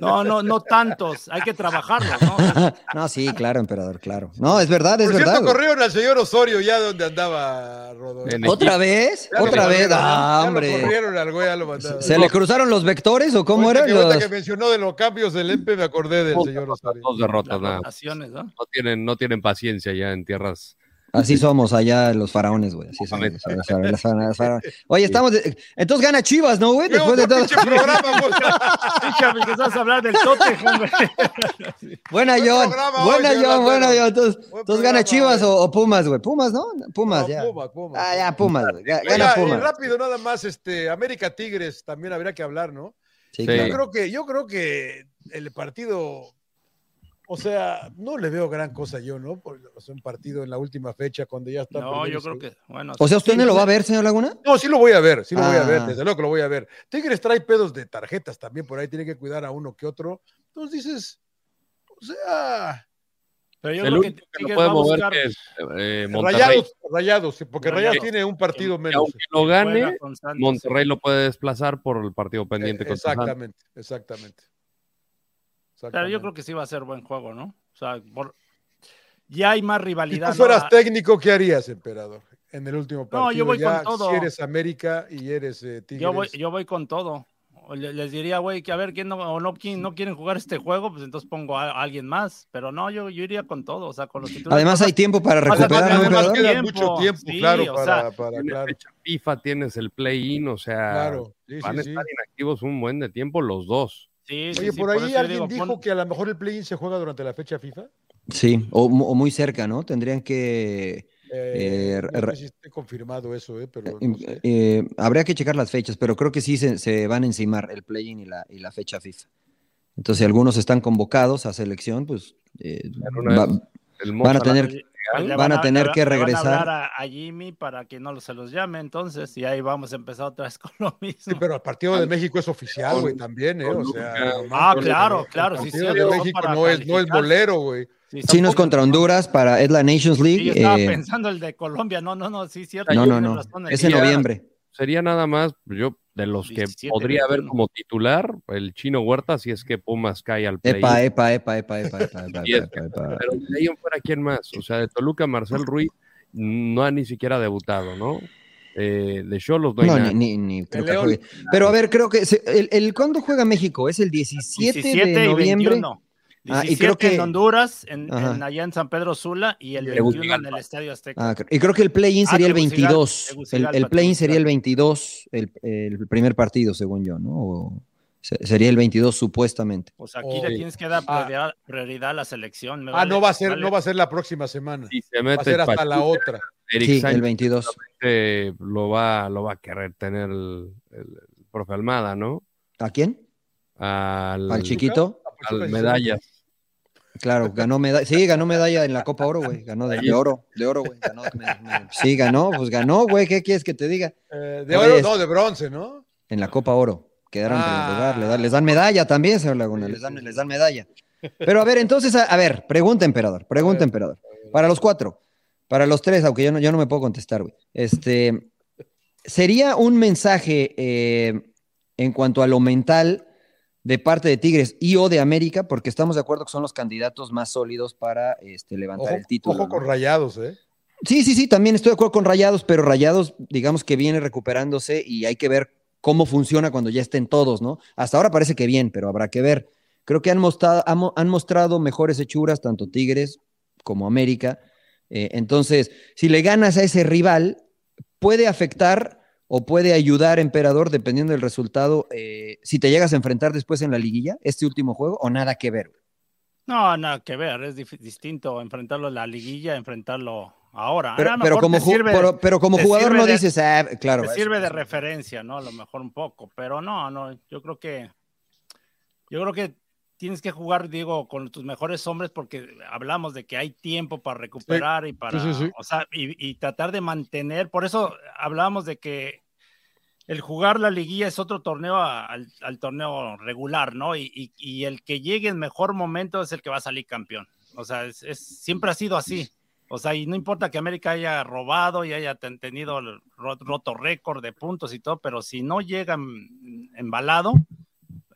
No, no, no tantos, hay que trabajarlos, ¿no? no, sí, claro, emperador, claro. No, es verdad, es Por verdad. Cierto, corrieron al señor Osorio ya donde andaba Rodolfo. ¿Otra vez? Ya ¿Otra vez? Ah, ya hombre. Lo corrieron al güey, ya lo mandaron. ¿Se le cruzaron los vectores o cómo eran que, los...? que mencionó de los cambios del EMPE me acordé del señor Osorio. Dos derrotas, nada. ¿no? No tienen, no tienen paciencia ya en tierras Así somos allá los faraones, güey. Así somos. Los faraones, los faraones, faraones. Oye, estamos. De... Entonces gana Chivas, ¿no, güey? Después de todo. programa, Escúchame, que estás a hablar del Tottenham, güey. Buena, John. Buena, John. Buena, John. Entonces, entonces gana Chivas o, o, Pumas, güey. Pumas, ¿no? Pumas, no, ya. Pumas, Pumas. Ah, ya, Pumas, güey. Gana Pumas. Y rápido, nada más, este, América Tigres también habría que hablar, ¿no? Sí, sí. claro. Yo creo que, yo creo que el partido o sea, no le veo gran cosa yo, ¿no? Por o un partido en la última fecha cuando ya está. No, yo creo que, bueno. O sea, ¿usted sí, no lo va a ver, señor Laguna? No, sí lo voy a ver, sí lo ah. voy a ver, Ah. desde luego que lo voy a ver. Tigres trae pedos de tarjetas también, por ahí tiene que cuidar a uno que otro. Entonces dices, o sea. Pero yo el creo único que, que no puede mover buscar... es eh, Rayados, Rayados, porque Rayados tiene un partido menos. Aunque lo gane, Monterrey lo puede desplazar por el partido pendiente. Eh, exactamente, exactamente. Pero yo creo que sí va a ser buen juego, ¿no? O sea, por... ya hay más rivalidad. Si tú fueras ¿no? técnico, ¿qué harías, emperador? En el último partido. No, yo voy ya, con todo. Si eres América y eres eh, Tigres. Yo voy, yo voy con todo. le- les diría, güey, que a ver, ¿quién no, o no, quién no quieren jugar este juego? Pues entonces pongo a, a alguien más. Pero no, yo, yo iría con todo, o sea, con los titulares. Además hay tiempo para recuperar, ¿no, además Además queda mucho tiempo, sí, claro, o para, sea, para- Tienes claro, fecha FIFA, tienes el play-in, o sea, claro. Sí, van sí, a sí. estar inactivos un buen de tiempo los dos. Sí, Oye, sí, por ahí alguien digo, dijo pon- que a lo mejor el play-in se juega durante la fecha FIFA. Sí, o, mu- o muy cerca, ¿no? Tendrían que... Eh, Eh, no sé si esté confirmado eso, eh, pero eh, no sé. eh, habría que checar las fechas, pero creo que sí se, se van a encimar el play-in y la, y la fecha FIFA. Entonces, si algunos están convocados a selección, pues eh, va- van a Mozart, Le van a tener que le van a regresar. a, a Jimmy para que no se los llame, entonces, y ahí vamos a empezar otra vez con lo mismo. Sí, pero el partido de México es oficial, güey, también, ¿eh? O sea, no Ah, claro, el claro, sí, partido sí, de no, México no es, no es bolero, güey. Sí, Chinos contra Honduras para es la Nations Sí, League. yo estaba eh, pensando el de Colombia, no, no, no, sí, cierto. no, no, no. el Es en noviembre. sería nada más, yo, de los que 17, podría haber 21. como titular, el chino Huerta, si es que Pumas cae al play Epa, epa, epa, epa, epa, epa, epa, es. Pero de ahí en fuera, ¿quién más? O sea, de Toluca, Marcel Ruiz no ha ni siquiera debutado, ¿no? Eh, de Cholos no hay No, nada. ni, ni, ni creo que. Pero a ver, creo que se- el, el ¿cuándo juega México? Es el 17, 17 de y noviembre. 21. Ah, y 17 creo que- en Honduras, en, Ajá. en- allá en San Pedro Sula, y el Y 21 en Tegucigalpa. el Estadio Azteca. Ah, y creo que el play-in Ah, sería el Tegucigal- 22. El, play-in sería el Tegucigalpa. 22, el, primer partido, según yo, ¿no? O sería el 22 supuestamente. Pues aquí Oh. le tienes que dar Ah. prioridad, prioridad a la selección. me Ah, vale- no va a ser, vale- no va a ser la próxima semana. Si se Va a mete ser hasta Pachuca, la otra. Eric Sí, el Sánchez 22. eh, lo, va, lo va a querer tener el, el- el profe Almada, ¿no? ¿A quién? Al, ¿Al chiquito? al medalla. Claro, ganó medalla. Sí, ganó medalla en la Copa Oro, güey. Ganó de, de oro, de oro, güey. Ganó, me- me- sí, ganó, pues ganó, güey. ¿Qué quieres que te diga? Eh, de oro, es- no, de bronce, ¿no? En la Copa Oro. Quedaron Ah. lugar. Dan- les dan medalla también, señor Laguna. Les dan, les dan medalla. Pero a ver, entonces, a, a ver, pregunta, emperador. Pregunta, emperador. Para los cuatro. Para los tres, aunque yo no, yo no me puedo contestar, güey. Este, ¿Sería un mensaje eh, en cuanto a lo mental de parte de Tigres y o de América? Porque estamos de acuerdo que son los candidatos más sólidos para este, levantar Ojo, el título. ojo con ¿no? rayados, ¿eh? Sí, sí, sí, también estoy de acuerdo con Rayados, pero Rayados, digamos que viene recuperándose y hay que ver cómo funciona cuando ya estén todos, ¿no? Hasta ahora parece que bien, pero habrá que ver. Creo que han mostrado, han mo- han mostrado mejores hechuras, tanto Tigres como América. Eh, entonces, si le ganas a ese rival, puede afectar o puede ayudar, emperador, dependiendo del resultado, eh, si te llegas a enfrentar después en la liguilla, este último juego, o nada que ver. No, nada que ver, es distinto enfrentarlo en la liguilla, enfrentarlo ahora. Pero, A lo pero mejor como, sirve- pero, pero como jugador no de- dices, ah, claro. te eso- sirve de eso- referencia, ¿no? A lo mejor un poco, pero no, no, yo creo que yo creo que tienes que jugar, digo, con tus mejores hombres porque hablamos de que hay tiempo para recuperar y para, sí, sí. o sea, y, y tratar de mantener, por eso hablábamos de que el jugar la liguilla es otro torneo a- al, al torneo regular, ¿no? Y, y- y el que llegue en mejor momento es el que va a salir campeón. O sea, es, es- siempre ha sido así. O sea, y no importa que América haya robado y haya ten- tenido roto récord de puntos y todo, pero si no llega embalado,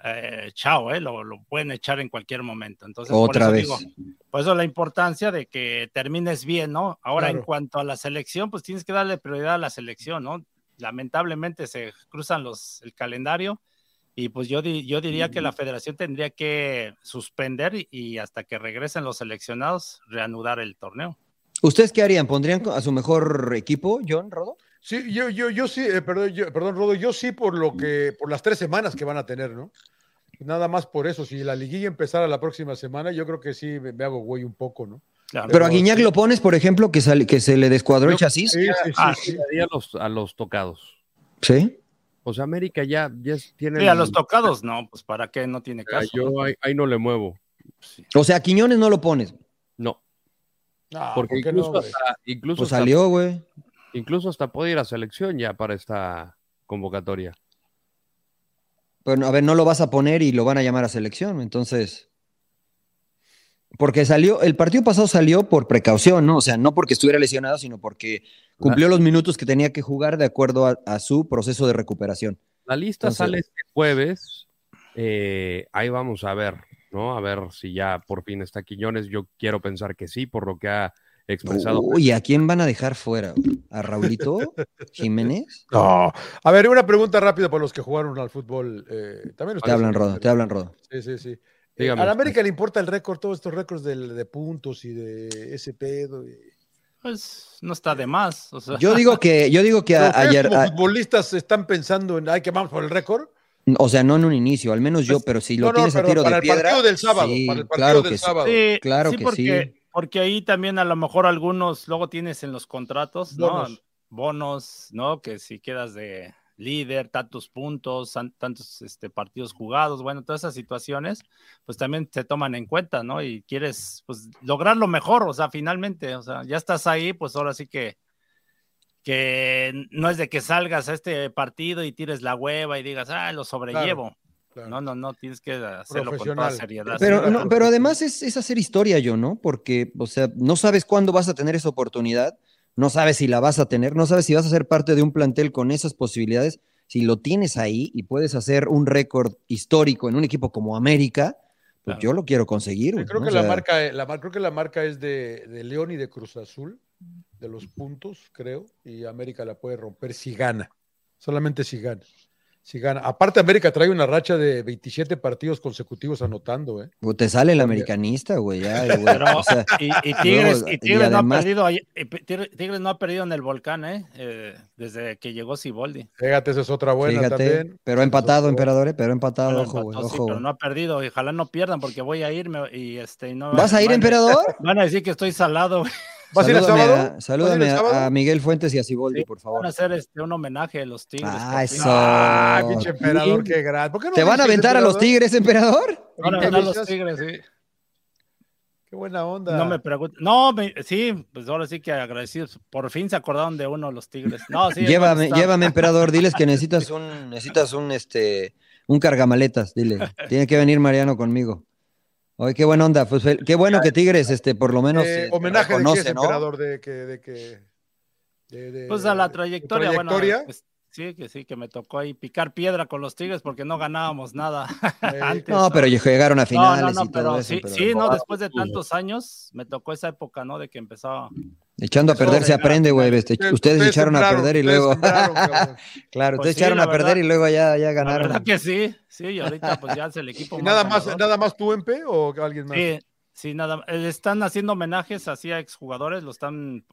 eh, chao, eh, lo, lo pueden echar en cualquier momento. Entonces, por Otra eso vez. digo, por eso la importancia de que termines bien, ¿no? Ahora, en cuanto a la selección, pues tienes que darle prioridad a la selección, ¿no? Lamentablemente se cruzan los, el calendario y pues yo, di- yo diría que la federación tendría que suspender y, y hasta que regresen los seleccionados, reanudar el torneo. ¿Ustedes qué harían? ¿Pondrían a su mejor equipo, John Rodo? Sí, yo, yo, yo sí, eh, perdón, yo- perdón, Rodo, yo sí por lo que, por las tres semanas que van a tener, ¿no? Nada más por eso. Si la liguilla empezara la próxima semana, yo creo que sí me, me hago güey un poco, ¿no? Claro. Pero a Guiñac sí. lo pones, por ejemplo, que, sale- que se le descuadró el chasis. Sí, sí, sí, Ah, a los, a los tocados. Sí. O sea, América ya, ya tiene. Sí, a los tocados, no, pues para qué no tiene caso. Yo ahí, ahí no le muevo. O sea, a Quiñones no lo pones. No, Ah, porque ¿por qué incluso, no, güey? hasta, incluso, Pues hasta- salió, güey. Incluso hasta puede ir a selección ya para esta convocatoria. Bueno, a ver, no lo vas a poner y lo van a llamar a selección, entonces. Porque salió, el partido pasado salió por precaución, ¿no? O sea, no porque estuviera lesionado, sino porque cumplió los minutos que tenía que jugar de acuerdo a, a su proceso de recuperación. La lista Entonces- sale este jueves. eh, ahí vamos a ver, ¿no? A ver si ya por fin está Quiñones. Yo quiero pensar que sí, por lo que ha expresado. Uy, ¿a quién van a dejar fuera? ¿A Raulito Jiménez? No. A ver, una pregunta rápida para los que jugaron al fútbol. eh, también Te hablan, Rodo, te hablan, Rodo. Sí, sí, sí. Eh, Dígame. a la América le importa el récord, todos estos récords de, puntos y de ese pedo. y- Pues no está de más. O sea, Yo digo que, yo digo que a- ayer, como a- futbolistas están pensando en, ay, que vamos por el récord. o sea, no en un inicio, al menos yo, Pues, pero si lo no, no, tienes a tiro para de el piedra. partido del sábado, sí, para el partido claro del que sí. sábado. Sí, Claro sí, que porque, sí. Porque ahí también a lo mejor algunos luego tienes en los contratos, ¿no? Bonos. Bonos, ¿no? Que si quedas de líder, tantos puntos, tantos este, partidos jugados, bueno, todas esas situaciones, pues también se toman en cuenta, ¿no? Y quieres, pues, lograr lo mejor, o sea, finalmente, o sea, ya estás ahí, pues ahora sí que que no es de que salgas a este partido y tires la hueva y digas, ah, lo sobrellevo. Claro. No, no, no, tienes que hacerlo con toda Profesional. seriedad. Pero, no, pero además es, es hacer historia yo, ¿no? Porque, o sea, no sabes cuándo vas a tener esa oportunidad, no sabes si la vas a tener, no sabes si vas a ser parte de un plantel con esas posibilidades. Si lo tienes ahí y puedes hacer un récord histórico en un equipo como América, pues Claro. yo lo quiero conseguir. Creo ¿no? que O la marca, la, mar- creo que la marca es de, de León y de Cruz Azul, de los puntos, creo, y América la puede romper si gana, solamente si gana. Si gana. Aparte, América trae una racha de 27 partidos consecutivos anotando, ¿eh? pues, te sale el americanista, güey. ya, güey, Pero- o sea, Y, y Tigres, No, y y Tigres no además- ha perdido, Tigres no ha en el volcán, ¿eh? Eh, desde que llegó Siboldi. Fíjate, esa es otra buena fíjate, también. pero ha empatado, Esa es otra emperador, ¿eh? pero ha empatado, Bueno, ojo, güey, empató, sí, ojo. pero güey. no ha perdido. y Ojalá no pierdan porque voy a irme y este no ¿Vas a ir, van emperador? Van a decir que estoy salado. güey. ¿Vas a ir el Salúdame sábado? a- ¿Vas a Salúdame a, sábado? a Miguel Fuentes y a Siboldi, Sí, por Van favor. a hacer este un homenaje a los Tigres. Ah, eso. Ah, pinche emperador, qué gran. ¿Por qué no ¿Te van a aventar a los? Tigres, emperador? Van a ¿Qué ganar los? Tigres, sí. Qué buena onda. No me pregunto. No, me- sí, pues ahora sí que agradecidos. Por fin se acordaron de uno los Tigres. No, sí. llévame, llévame, emperador. Diles que necesitas un, necesitas un, este, un cargamaletas. Dile, tiene que venir Mariano conmigo. Oye, qué buena onda. Pues, qué bueno que Tigres, este, por lo menos. Eh, eh, homenaje de qué reconoce, es, ¿no? emperador, de que, de que de- de- Pues a la de trayectoria, bueno, trayectoria. pues, sí, que sí, que me tocó ahí picar piedra con los Tigres porque no ganábamos nada antes. No, pero llegaron a finales no, no, y todo pero eso. sí, pero- sí, no, después de tantos años me tocó esa época, ¿no? De que empezaba. Echando a perder se aprende, güey. este, Ustedes echaron a perder y ustedes luego. claro, Pues ustedes sí, echaron la a perder verdad. y luego ya, ya La ganaron. verdad que sí, sí, y ahorita pues ya es el equipo ¿Y nada más, nada más tú, Empe, o alguien más? Sí, sí, nada más. Eh, Están haciendo homenajes así a exjugadores, lo están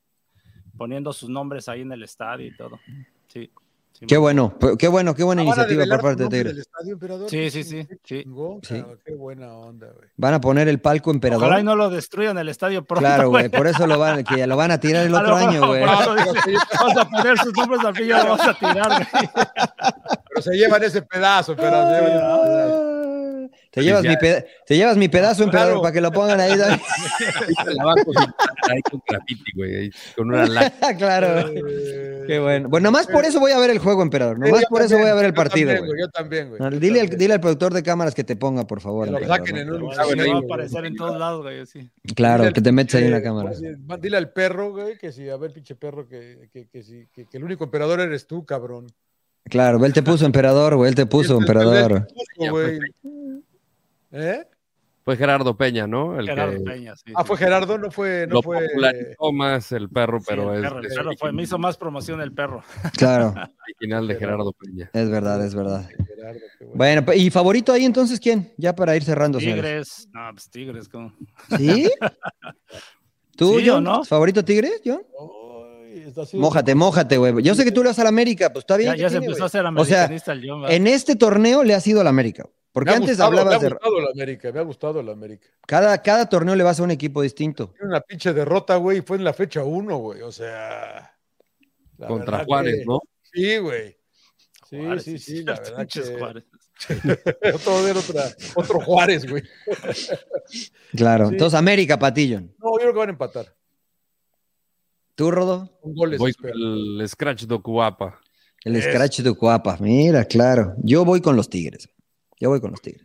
poniendo sus nombres ahí en el estadio y todo. Sí. Sí, Qué bueno, qué bueno, qué buena Ah, ¿van a iniciativa por parte de Tigres. del estadio, emperador? Sí, sí, sí, Qué sí. Sí. cabrón, Qué buena onda, güey. Van a poner el palco emperador. Ojalá y no lo destruyan el estadio pronto. Claro, güey, por eso lo van, que lo van a tirar el otro año, güey. por eso dice, Vamos a poner sus nombres al fin y ya lo vamos a tirar, güey. Pero se llevan ese pedazo, emperador. se llevan ese pedazo. Te llevas, mi peda- te llevas mi pedazo, emperador, Claro. para que lo pongan ahí. Ahí con graffiti, güey, con una claro. Eh, Qué bueno. Bueno, nomás por eso voy a ver el juego, emperador. Nomás yo por eso voy a ver el yo partido, también, güey. Yo también, güey. No, yo dile, al, dile al productor de cámaras que te ponga, por favor. Que lo saquen ¿no? en un- Bueno, saben va a güey. aparecer en todos lados, güey, sí. Claro, Dile que te metes ahí en la pinche- cámara. Dile al perro, güey, que si, a ver, pinche perro, que, que, que, si- que- que el único emperador eres tú, cabrón. Claro, él te puso emperador, güey. Él te puso emperador. ¿Eh? Fue Gerardo Peña, ¿no? El Gerardo que Peña, sí. Ah, fue Gerardo, no fue. No lo fue popularizó más el perro, Sí, pero el es perro, el es perro fue- me hizo más promoción el perro. Claro, original de Gerardo Peña. es verdad, es verdad. Gerardo, qué bueno. Bueno, pues, ¿y favorito ahí entonces quién? Ya para ir cerrando, señores. Tigres, no, pues Tigres, ¿cómo? ¿Sí? ¿Tú, ¿Sí o John? no? ¿Favorito Tigres, John? Así- Mójate, mójate, güey. Yo sé que tú le vas a la América, pues está bien. Ya, ¿qué ya se tiene, empezó güey? a ser O sea, americanista el John. En este torneo le ha sido a la América. Porque Me ha antes gustado, me hablabas ha de. gustado la América, me ha gustado la América. Cada, cada torneo le vas a un equipo distinto. Tiene una pinche derrota, güey, y fue en la fecha uno, güey. O sea. Contra Juárez, que- ¿no? Sí, güey. Sí, Juárez, sí, sí, la verdad que Juárez. otro, era otra, otro Juárez, güey. Claro. Sí. Entonces, América, Patillon. No, yo creo que van a empatar. ¿Tú, Rodo? Goles. Voy con el Scratch do Cuapa. El Es- Scratch de Cuapa. Mira, claro. Yo voy con los Tigres. Yo voy con los Tigres.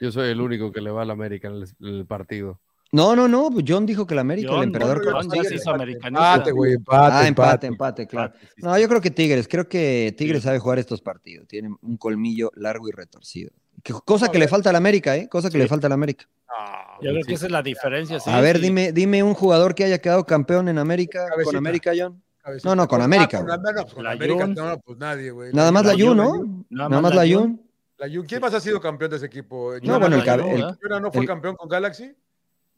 Yo soy el único que le va al América en el, en el partido. No, no, no. pues John dijo que la América, el John, emperador. no, con no, los John ya se Tigres. hizo americanista. Empate, güey, empate, Ah, empate, empate. empate, claro. Empate, sí, No, yo creo que Tigres. Creo que Tigres sabe jugar estos partidos. Tiene un colmillo largo y retorcido. Que- cosa que le falta al América, ¿eh? Cosa que Sí. le falta al América. Ah, Yo creo Sí. que esa es la diferencia. sí, a ver, sí. dime, dime un jugador que haya quedado campeón en América, con. América, John. cabecita. No, no, con Ah, América, con. América, no, pues con La América, no, pues nadie, güey. Nada más la la Jun, ¿no? Nada más la la Jun. La. ¿Quién más ha sido campeón de ese equipo? No, bueno, el, la el- ¿verdad? ¿Jun no fue el- campeón con Galaxy?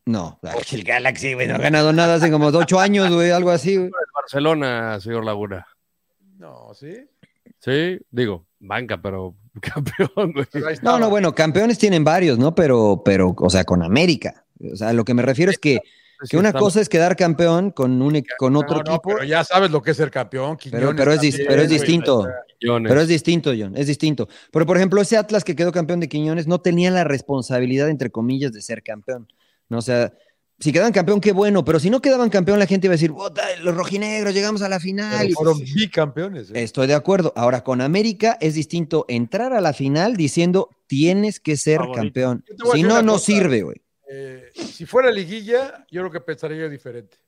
No, el Galaxy, güey, no ha ganado nada hace como ocho años, güey, algo así, güey. Barcelona, señor Laguna. No, ¿sí? Sí, digo, banca, pero campeón, güey. No, no, bueno, campeones tienen varios, ¿no? Pero, pero, o sea, con América. O sea, lo que me refiero es que, que una cosa es quedar campeón con un con otro No, no, equipo, pero ya sabes lo que es ser campeón. pero, Quiñones pero es, dis- también, pero es güey. distinto. Pero es distinto, John, es distinto. Pero, por ejemplo, ese Atlas que quedó campeón de Quiñones no tenía la responsabilidad, entre comillas, de ser campeón. ¿no? O sea, si quedaban campeón, qué bueno, pero si no quedaban campeón, la gente iba a decir, "Puta, los rojinegros, llegamos a la final. Pero fueron bicampeones. ¿eh? Estoy de acuerdo. Ahora, con América es distinto entrar a la final diciendo, tienes que ser Favorito. campeón. Si no, no cosa. sirve, güey. Eh, si fuera liguilla, yo creo que pensaría diferente.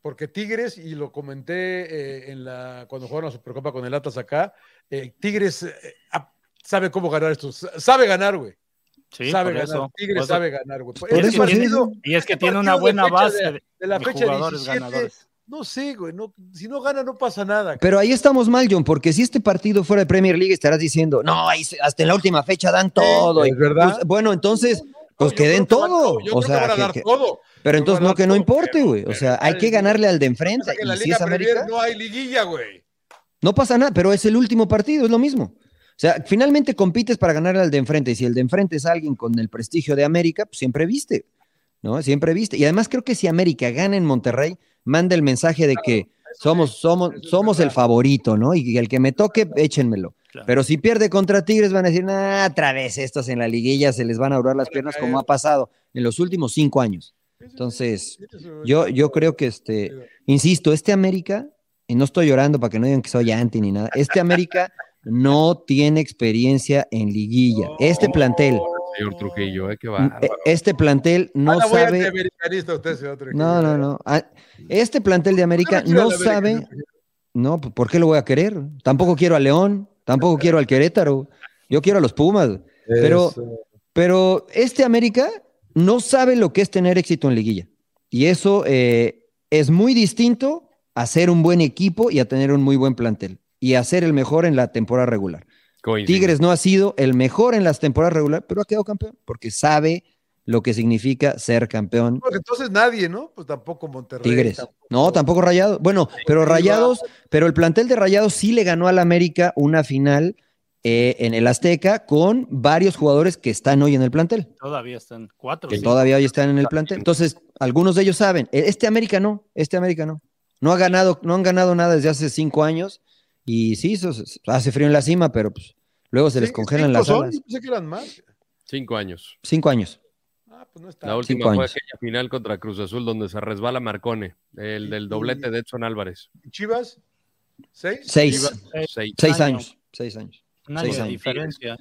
Porque Tigres, y lo comenté eh, en la, cuando jugaron la Supercopa con el Atlas acá, eh, Tigres sabe cómo ganar esto. Sabe ganar, güey. Sí, sabe por ganar. eso. Tigres eso. sabe ganar, güey. Por eso, sí, partido, Y es que tiene una de buena base de- la de fecha jugadores 17, ganadores. no sé, güey. No, si no gana, no pasa nada. Pero ahí estamos mal, John, porque si este partido fuera de Premier League estarás diciendo, no, ahí se- hasta en la última fecha dan todo. es y- verdad. pues, bueno, entonces, pues Yo que den todo. Yo O creo que sea, van a que- dar que- todo. pero Yo entonces no que no importe, güey. O sea, hay que ganarle al de enfrente. que en la Y si Liga es Premier América, no hay liguilla, güey. no pasa nada, pero es el último partido, es lo mismo. O sea, finalmente compites para ganarle al de enfrente. Y si el de enfrente es alguien con el prestigio de América, pues siempre viste. ¿No? Siempre viste. Y además creo que si América gana en Monterrey, manda el mensaje de que somos, somos, somos el favorito, ¿no? Y el que me toque, échenmelo. Claro. Pero si pierde contra Tigres, van a decir, nah, otra vez estos en la liguilla se les van a durar las piernas como ha pasado en los últimos cinco años. Entonces, Yo, yo creo que este, insisto, este América, y no estoy llorando para que no digan que soy anti ni nada, este América no tiene experiencia en liguilla. Este plantel, Señor Trujillo, ¿eh? Qué eh, bárbaro. este plantel no Ahora voy sabe. antiamericanista usted, señor Trujillo. No, no, no. Ah, Este plantel de América no sabe. América. No, ¿por qué lo voy a querer? Tampoco quiero a León, tampoco quiero al Querétaro. Yo quiero a los Pumas. Pero, pero este América no sabe lo que es tener éxito en liguilla. Y eso eh, es muy distinto a ser un buen equipo y a tener un muy buen plantel. Y a ser el mejor en la temporada regular. Tigres no ha sido el mejor en las temporadas regulares, pero ha quedado campeón porque sabe lo que significa ser campeón. Porque entonces nadie, ¿no? Pues tampoco Monterrey. Tigres. tampoco- No, tampoco Rayados. Bueno, pero Rayados, pero el plantel de Rayados sí le ganó al América una final eh, en el Azteca con varios jugadores que están hoy en el plantel. Todavía están cuatro. que sí. todavía hoy están en el plantel. Entonces, algunos de ellos saben, e- este América no, este América no. No ha ganado, no han ganado nada desde hace cinco años y sí, eso se- hace frío en la cima, pero pues luego se les congelan cinco las son, alas. Yo pensé que eran más. Cinco años. Cinco años. Ah, pues no está. La última Cinco fue años. aquella final contra Cruz Azul donde se resbala Marcone, el del doblete de Edson Álvarez. Chivas, seis. Seis, Chivas, seis. seis año. años, seis años, Un año seis años. diferencia.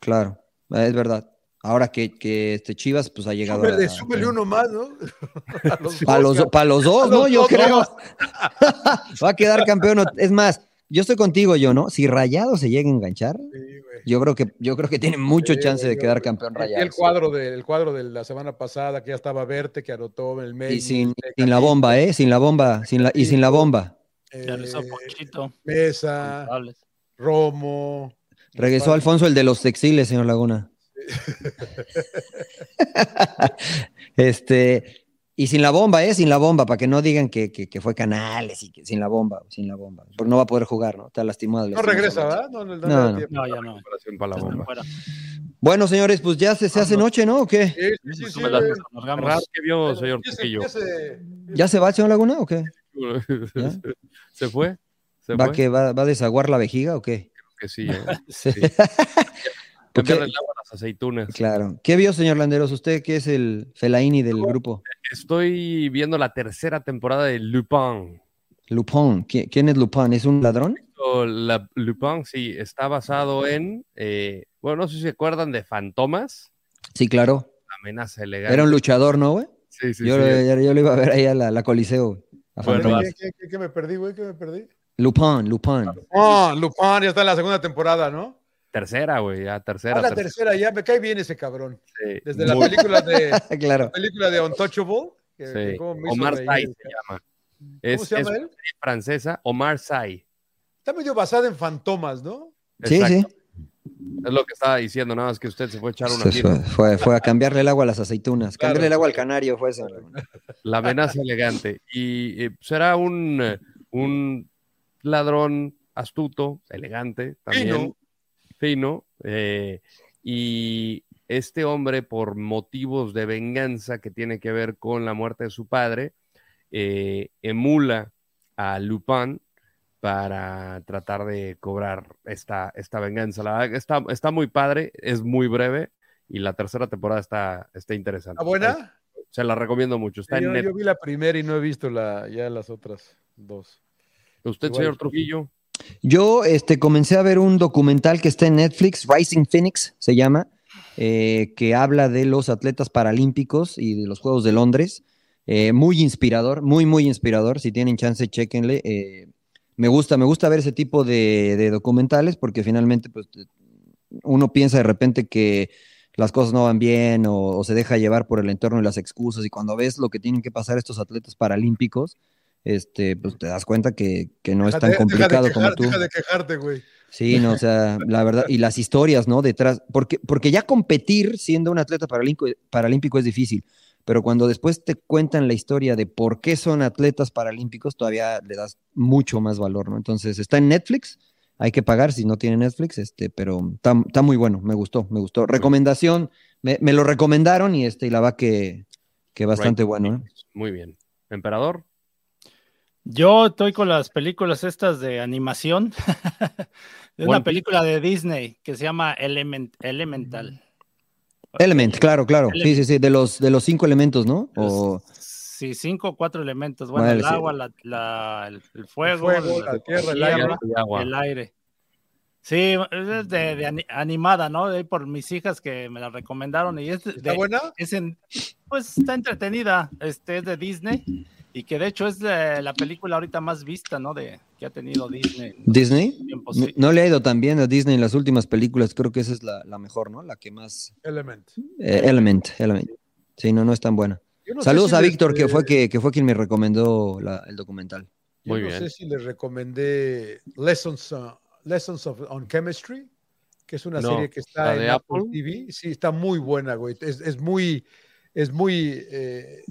claro, es verdad. Ahora que, que este Chivas pues ha llegado Súbele, a, súbele uno más, ¿no? Los para los, dos, para los dos, ¿no? los Yo dos, creo. Va a quedar campeón. Es más, yo estoy contigo, yo, ¿no? Si Rayado se llega a enganchar, Sí, yo creo que, yo creo que tiene mucho Sí, chance de yo- quedar campeón Rayado. el cuadro, de, el cuadro de la semana pasada, que ya estaba Verte, que anotó en el medio. Y sin, sin la bomba, ¿eh? Sin la bomba, sin la, y sin la bomba. Ponchito. Mesa. Romo. Regresó Alfonso, el de los textiles, señor Laguna. este, y sin la bomba, ¿eh? Sin la bomba, para que no digan que, que- que fue Canales y que sin la bomba, sin la bomba. Porque no va a poder jugar, ¿no? Está lastimado. No regresa, ¿verdad? No, no, no, No, ya no. Para la bomba. Bueno, señores, pues ya se, se hace noche, ¿no? ¿O qué? Sí, sí, sí, nos vamos. Vio, señor Trujillo. ¿Ya se va el señor Laguna o qué? ¿Se fue? ¿Se ¿Va, fue? que va, va a desaguar la vejiga o qué? Que sí. ¿eh? Sí. Cambiarle ¿Qué? el agua a las aceitunas. Claro. ¿Qué vio, señor Landeros? Usted que es el Felaini del grupo. Estoy viendo la tercera temporada de Lupin. Lupin. ¿Qui- ¿Quién es Lupin? ¿Es un ladrón? La, Lupin, sí, está basado en, eh, bueno, no sé si se acuerdan de Fantomas, Sí, claro. amenaza elegante. Era un luchador, ¿no, güey? Sí, sí, yo, sí. yo, yo lo iba a ver ahí a la, la Coliseo. a Bueno. ¿Qué, qué, qué, qué me perdí, güey? ¿Qué me perdí? Lupin, Lupin. Ah, Lupin ya está en la segunda temporada, ¿no? Tercera, güey, ya tercera. Ah, la tercera. tercera, ya me cae bien ese cabrón. Sí. Desde la película de, la claro. película de Untouchable. que- sí. que Omar el se llama. ¿Cómo Es, se llama es él? francesa, Omar Sy. Está medio basada en fantomas, ¿no? Sí, Exacto. sí. Es lo que estaba diciendo, nada más que usted se fue a echar una fue, fue, fue a cambiarle el agua a las aceitunas. Claro. Cambiarle el agua al canario fue eso. La amenaza elegante. Y eh, será un, eh, un ladrón astuto, elegante, también Fino. Fino. eh, y este hombre, por motivos de venganza que tiene que ver con la muerte de su padre, eh, emula a Lupin para tratar de cobrar esta, esta venganza. La está, está muy padre, es muy breve y la tercera temporada está, está interesante. ¿Está buena? Se la recomiendo mucho. Está en Yo, yo vi la primera y no he visto la, ya las otras dos. Usted, Igual. señor Trujillo. Yo este, comencé a ver un documental que está en Netflix, Rising Phoenix se llama, eh, que habla de los atletas paralímpicos y de los Juegos de Londres. Eh, muy inspirador, muy, muy inspirador. Si tienen chance, chéquenle. Eh, me gusta, me gusta ver ese tipo de, de documentales porque finalmente pues, uno piensa de repente que las cosas no van bien o se deja llevar por el entorno y las excusas y cuando ves lo que tienen que pasar estos atletas paralímpicos, este, pues te das cuenta que, que no es tan de- deja de complicado quejar- como tú. Deja de quejarte, güey. Sí, no, o sea, la verdad, y las historias, ¿no? Detrás, porque, porque ya competir siendo un atleta paralímpico, paralímpico es difícil, pero cuando después te cuentan la historia de por qué son atletas paralímpicos, todavía le das mucho más valor, ¿no? Entonces, está en Netflix, hay que pagar si no tiene Netflix, este, pero está, está muy bueno, me gustó, me gustó. Recomendación, me, me lo recomendaron y este, y la va que, que bastante Right. bueno, ¿eh? Muy bien. Emperador. Yo estoy con las películas estas de animación. de One una Piece. película de Disney que se llama Element, Elemental. Element, claro, claro, sí, sí, sí, de los, de los cinco elementos, ¿no? O, Sí, cinco o cuatro elementos. Bueno, el sí. agua, la, la- el, el fuego, fuego, la, la tierra, el aire. agua. el aire. Sí, es de, de ani- animada, ¿no? De por mis hijas que me la recomendaron y es de, ¿Está buena? es en- pues está entretenida, este es de Disney y que de hecho es la película ahorita más vista, ¿no? De que ha tenido Disney. Disney. tiempos, No, sí. no le ha ido tan bien a Disney en las últimas películas, creo que esa es la, la mejor, ¿no? La que más... Element. eh, Element, Element. Sí, no, no es tan buena. No Saludos si a les, Víctor, que fue, que, que fue quien me recomendó la- el documental. Yo Muy no bien. sé si les recomendé Lessons, uh, Lessons of, on Chemistry, que es una No, serie que ¿la está en Apple? TV. Sí, está muy buena, güey. Es, es muy, es muy eh,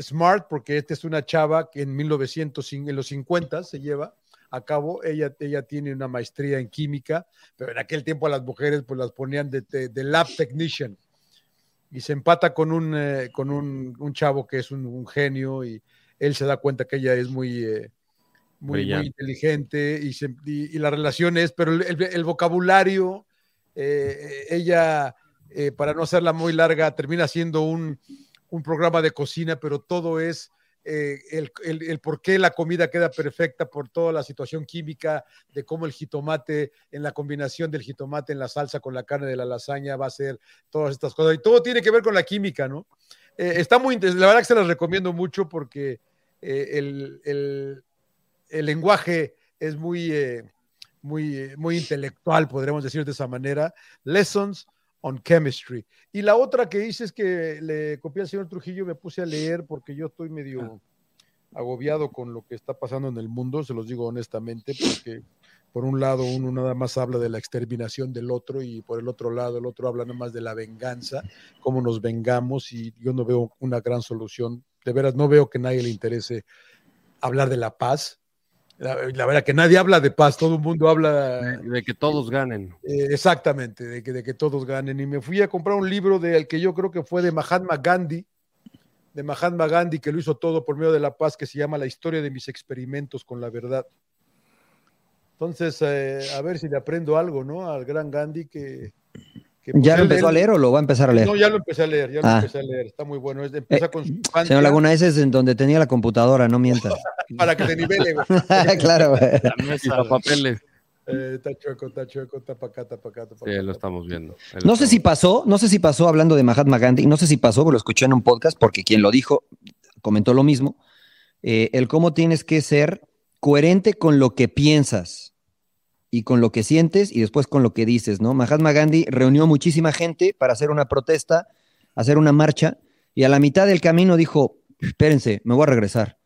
smart porque esta es una chava que en 1900, en los 50 se lleva a cabo. Ella, ella tiene una maestría en química, pero en aquel tiempo a las mujeres pues las ponían de, de- de lab technician. Y se empata con un, eh, con un, un chavo que es un, un genio y él se da cuenta que ella es muy, eh, muy, inteligente y, se- y- y la relación es, pero el, vocabulario, eh, ella, para no hacerla muy larga, termina siendo un, un programa de cocina, pero todo es eh, el, el- por qué la comida queda perfecta por toda la situación química, de cómo el jitomate, en la combinación del jitomate en la salsa con la carne de la lasaña va a ser todas estas cosas. Y todo tiene que ver con la química, ¿no? Eh, está muy interesante. La verdad que se las recomiendo mucho porque eh, el, el- el lenguaje es muy, muy, muy intelectual, podríamos decir de esa manera. Lessons on Chemistry. Y la otra que hice es que le copié al señor Trujillo, me puse a leer porque yo estoy medio agobiado con lo que está pasando en el mundo, se los digo honestamente, porque por un lado uno nada más habla de la exterminación del otro y por el otro lado el otro habla nada más de la venganza, cómo nos vengamos y yo no veo una gran solución. De veras, no veo que a nadie le interese hablar de la paz. La, la verdad que nadie habla de paz, todo el mundo habla De, de que todos ganen. eh, exactamente, de que, de que todos ganen. Y me fui a comprar un libro del que yo creo que fue de Mahatma Gandhi, de Mahatma Gandhi, que lo hizo todo por medio de la paz, que se llama La historia de mis experimentos con la verdad. Entonces, eh, a ver si le aprendo algo, ¿no? Al gran Gandhi que... que, pues, ¿Ya lo él- empezó a leer o lo va a empezar a leer? No, ya lo empecé a leer, ya lo Ah. empecé a leer, está muy bueno. Es de- empieza Eh, con su infancia Señor Laguna, ese es en donde tenía la computadora, no mientas. para que te nivele, güey. claro, güey. La Y mesa, los papeles. Eh, está chueco, está chueco, está pa' acá, está pa' acá, Sí, lo estamos viendo. Lo No sé si pasó, no sé si pasó hablando de Mahatma Gandhi, no sé si pasó, pero lo escuché en un podcast porque quien lo dijo comentó lo mismo. eh, el cómo tienes que ser coherente con lo que piensas y con lo que sientes y después con lo que dices, ¿no? Mahatma Gandhi reunió muchísima gente para hacer una protesta, hacer una marcha, y a la mitad del camino dijo, espérense, me voy a regresar.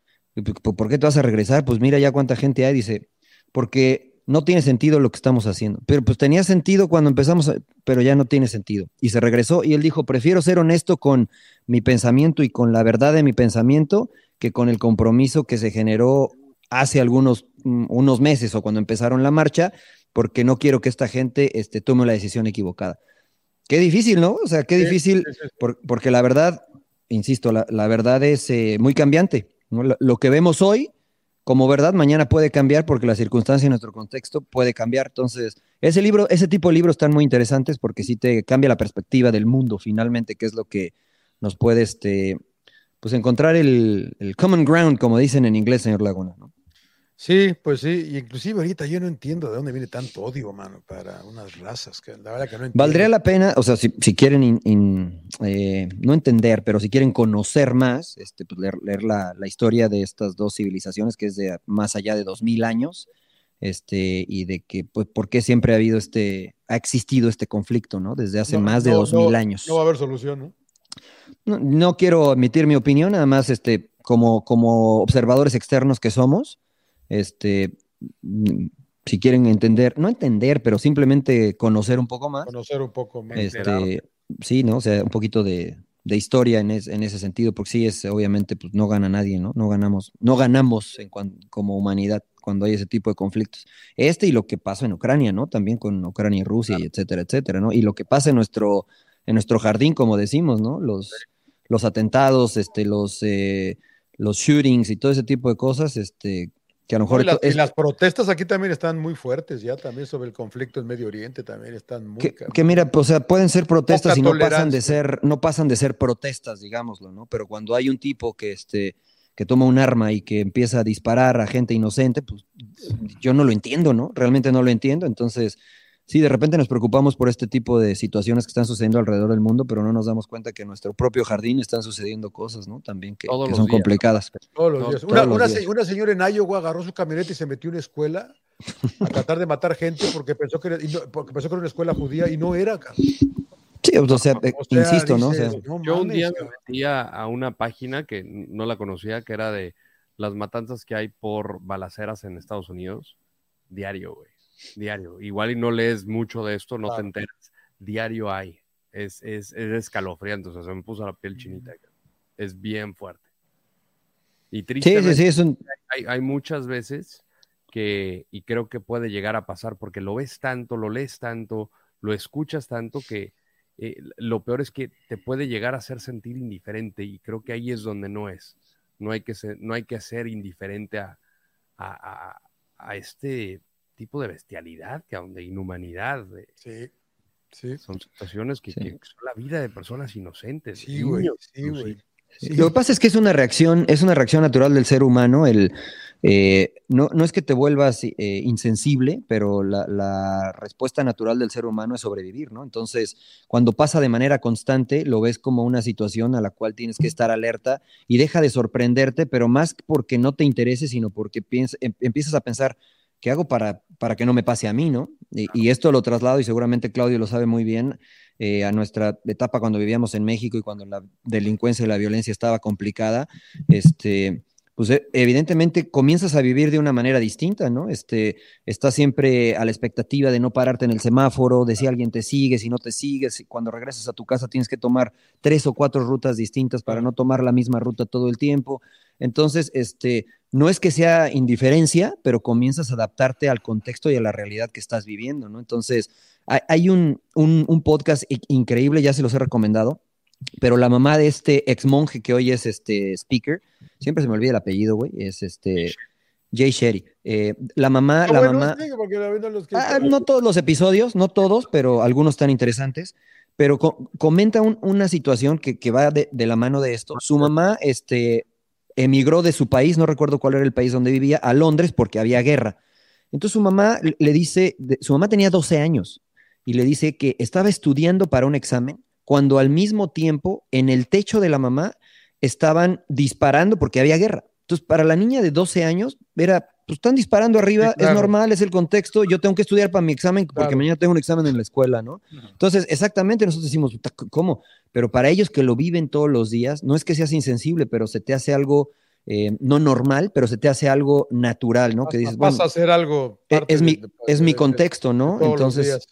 ¿Por qué te vas a regresar? Pues mira ya cuánta gente hay, dice, porque no tiene sentido lo que estamos haciendo. Pero pues tenía sentido cuando empezamos, pero ya no tiene sentido. Y se regresó y él dijo, prefiero ser honesto con mi pensamiento y con la verdad de mi pensamiento que con el compromiso que se generó hace algunos mm, unos meses o cuando empezaron la marcha, porque no quiero que esta gente este, tome la decisión equivocada. Qué difícil, ¿no? O sea, qué difícil, porque la verdad, insisto, la, verdad es eh, muy cambiante. Lo, que vemos hoy como verdad mañana puede cambiar porque la circunstancia en nuestro contexto puede cambiar. Entonces, ese libro, ese tipo de libros están muy interesantes porque sí te cambia la perspectiva del mundo finalmente, que es lo que nos puede este, pues encontrar el, el common ground, como dicen en inglés, señor Laguna. ¿no? Sí, pues sí, y inclusive ahorita yo no entiendo de dónde viene tanto odio, mano, para unas razas que la verdad que no entiendo. Valdría la pena, o sea, si, quieren eh, no entender, pero si quieren conocer más, este, pues leer, la, historia de estas dos civilizaciones, que es de más allá de dos mil años, este, y de que, pues, por qué siempre ha habido este, ha existido este conflicto, ¿no? Desde hace más de dos mil años. No va a haber solución, ¿no? ¿no? No, quiero emitir mi opinión, nada más, este, como, como observadores externos que somos, este, mm, si quieren entender, no entender, pero simplemente conocer un poco más. Conocer un poco más. Este, sí, ¿no? O sea, un poquito de, historia en, ese sentido, porque sí es, obviamente, pues no gana nadie, ¿no? No ganamos, no ganamos en como humanidad cuando hay ese tipo de conflictos. Este y lo que pasa en Ucrania, ¿no? También con Ucrania y Rusia, etcétera, etcétera, ¿no? Y lo que pasa en nuestro, en nuestro jardín, como decimos, ¿no? Los, los atentados, este, los, eh, los shootings y todo ese tipo de cosas, este, que a lo mejor y, las, protestas aquí también están muy fuertes, ya también sobre el conflicto en Medio Oriente también están muy. Que, mira, pues, o sea, pueden ser protestas y no pasan de ser, no pasan de ser protestas, digámoslo, ¿no? Pero cuando hay un tipo que este que toma un arma y que empieza a disparar a gente inocente, pues yo no lo entiendo, ¿no? Realmente no lo entiendo. Entonces, sí, de repente nos preocupamos por este tipo de situaciones que están sucediendo alrededor del mundo, pero no nos damos cuenta que en nuestro propio jardín están sucediendo cosas, ¿no? También que, son complicadas. Todos los días. Una, señora en Iowa agarró su camioneta y se metió en una escuela a tratar de matar gente porque pensó que era, porque pensó que era una escuela judía y no era. Sí, o sea, insisto, ¿no? yo un día me metí a una página que no la conocía, que era de las matanzas que hay por balaceras en Estados Unidos. Diario, güey diario. Igual y no lees mucho de esto, no te enteras. Diario hay. Es, es, es escalofriante, o sea, se me puso la piel chinita. Es bien fuerte. Y tristemente, hay, hay, muchas veces que, y creo que puede llegar a pasar porque lo ves tanto, lo lees tanto, lo escuchas tanto que eh, lo peor es que te puede llegar a hacer sentir indiferente y creo que ahí es donde no es. No hay que ser, no hay que ser indiferente a, a, a este tipo de bestialidad, que aún de inhumanidad. sí, sí. Son situaciones que, son la vida de personas inocentes. Sí, güey. Sí, güey. Lo que pasa es que es una reacción, es una reacción natural del ser humano. El, eh, no, no, es que te vuelvas eh, insensible, pero la, la, respuesta natural del ser humano es sobrevivir, ¿no? Entonces, cuando pasa de manera constante, lo ves como una situación a la cual tienes que estar alerta y deja de sorprenderte, pero más porque no te interese, sino porque em, empiezas a pensar, ¿qué hago para, para que no me pase a mí, no? Y, esto lo traslado, y seguramente Claudio lo sabe muy bien, eh, a nuestra etapa cuando vivíamos en México y cuando la delincuencia y la violencia estaba complicada, este, pues eh, evidentemente comienzas a vivir de una manera distinta, ¿no? Este, estás siempre a la expectativa de no pararte en el semáforo, de si alguien te sigue, si no te sigues, cuando regresas a tu casa tienes que tomar tres o cuatro rutas distintas para no tomar la misma ruta todo el tiempo. Entonces, este, no es que sea indiferencia, pero comienzas a adaptarte al contexto y a la realidad que estás viviendo, ¿no? Entonces, hay, un, un podcast increíble, ya se los he recomendado, pero la mamá de este ex monje que hoy es este speaker, siempre se me olvida el apellido, güey, es este Jay Sherry. Eh, la mamá, ah, la mamá. Ah, no todos los episodios, no todos, pero algunos tan interesantes. Pero comenta una situación que, va de, la mano de esto. Su mamá este, emigró de su país, no recuerdo cuál era el país donde vivía, a Londres porque había guerra. Entonces su mamá le dice, su mamá tenía 12 años y le dice que estaba estudiando para un examen cuando al mismo tiempo en el techo de la mamá estaban disparando porque había guerra. Entonces, para la niña de 12 años era pues están disparando arriba, Sí, claro. es normal, es el contexto, yo tengo que estudiar para mi examen porque Claro. mañana tengo un examen en la escuela, ¿no? Entonces, exactamente, nosotros decimos, "Puta, ¿cómo? Pero para ellos que lo viven todos los días, no es que seas insensible, pero se te hace algo eh, no normal, pero se te hace algo natural, ¿no? Que dices, Vas bueno, a hacer algo. e- parte es mi, de- es mi de- contexto, ¿no? Entonces,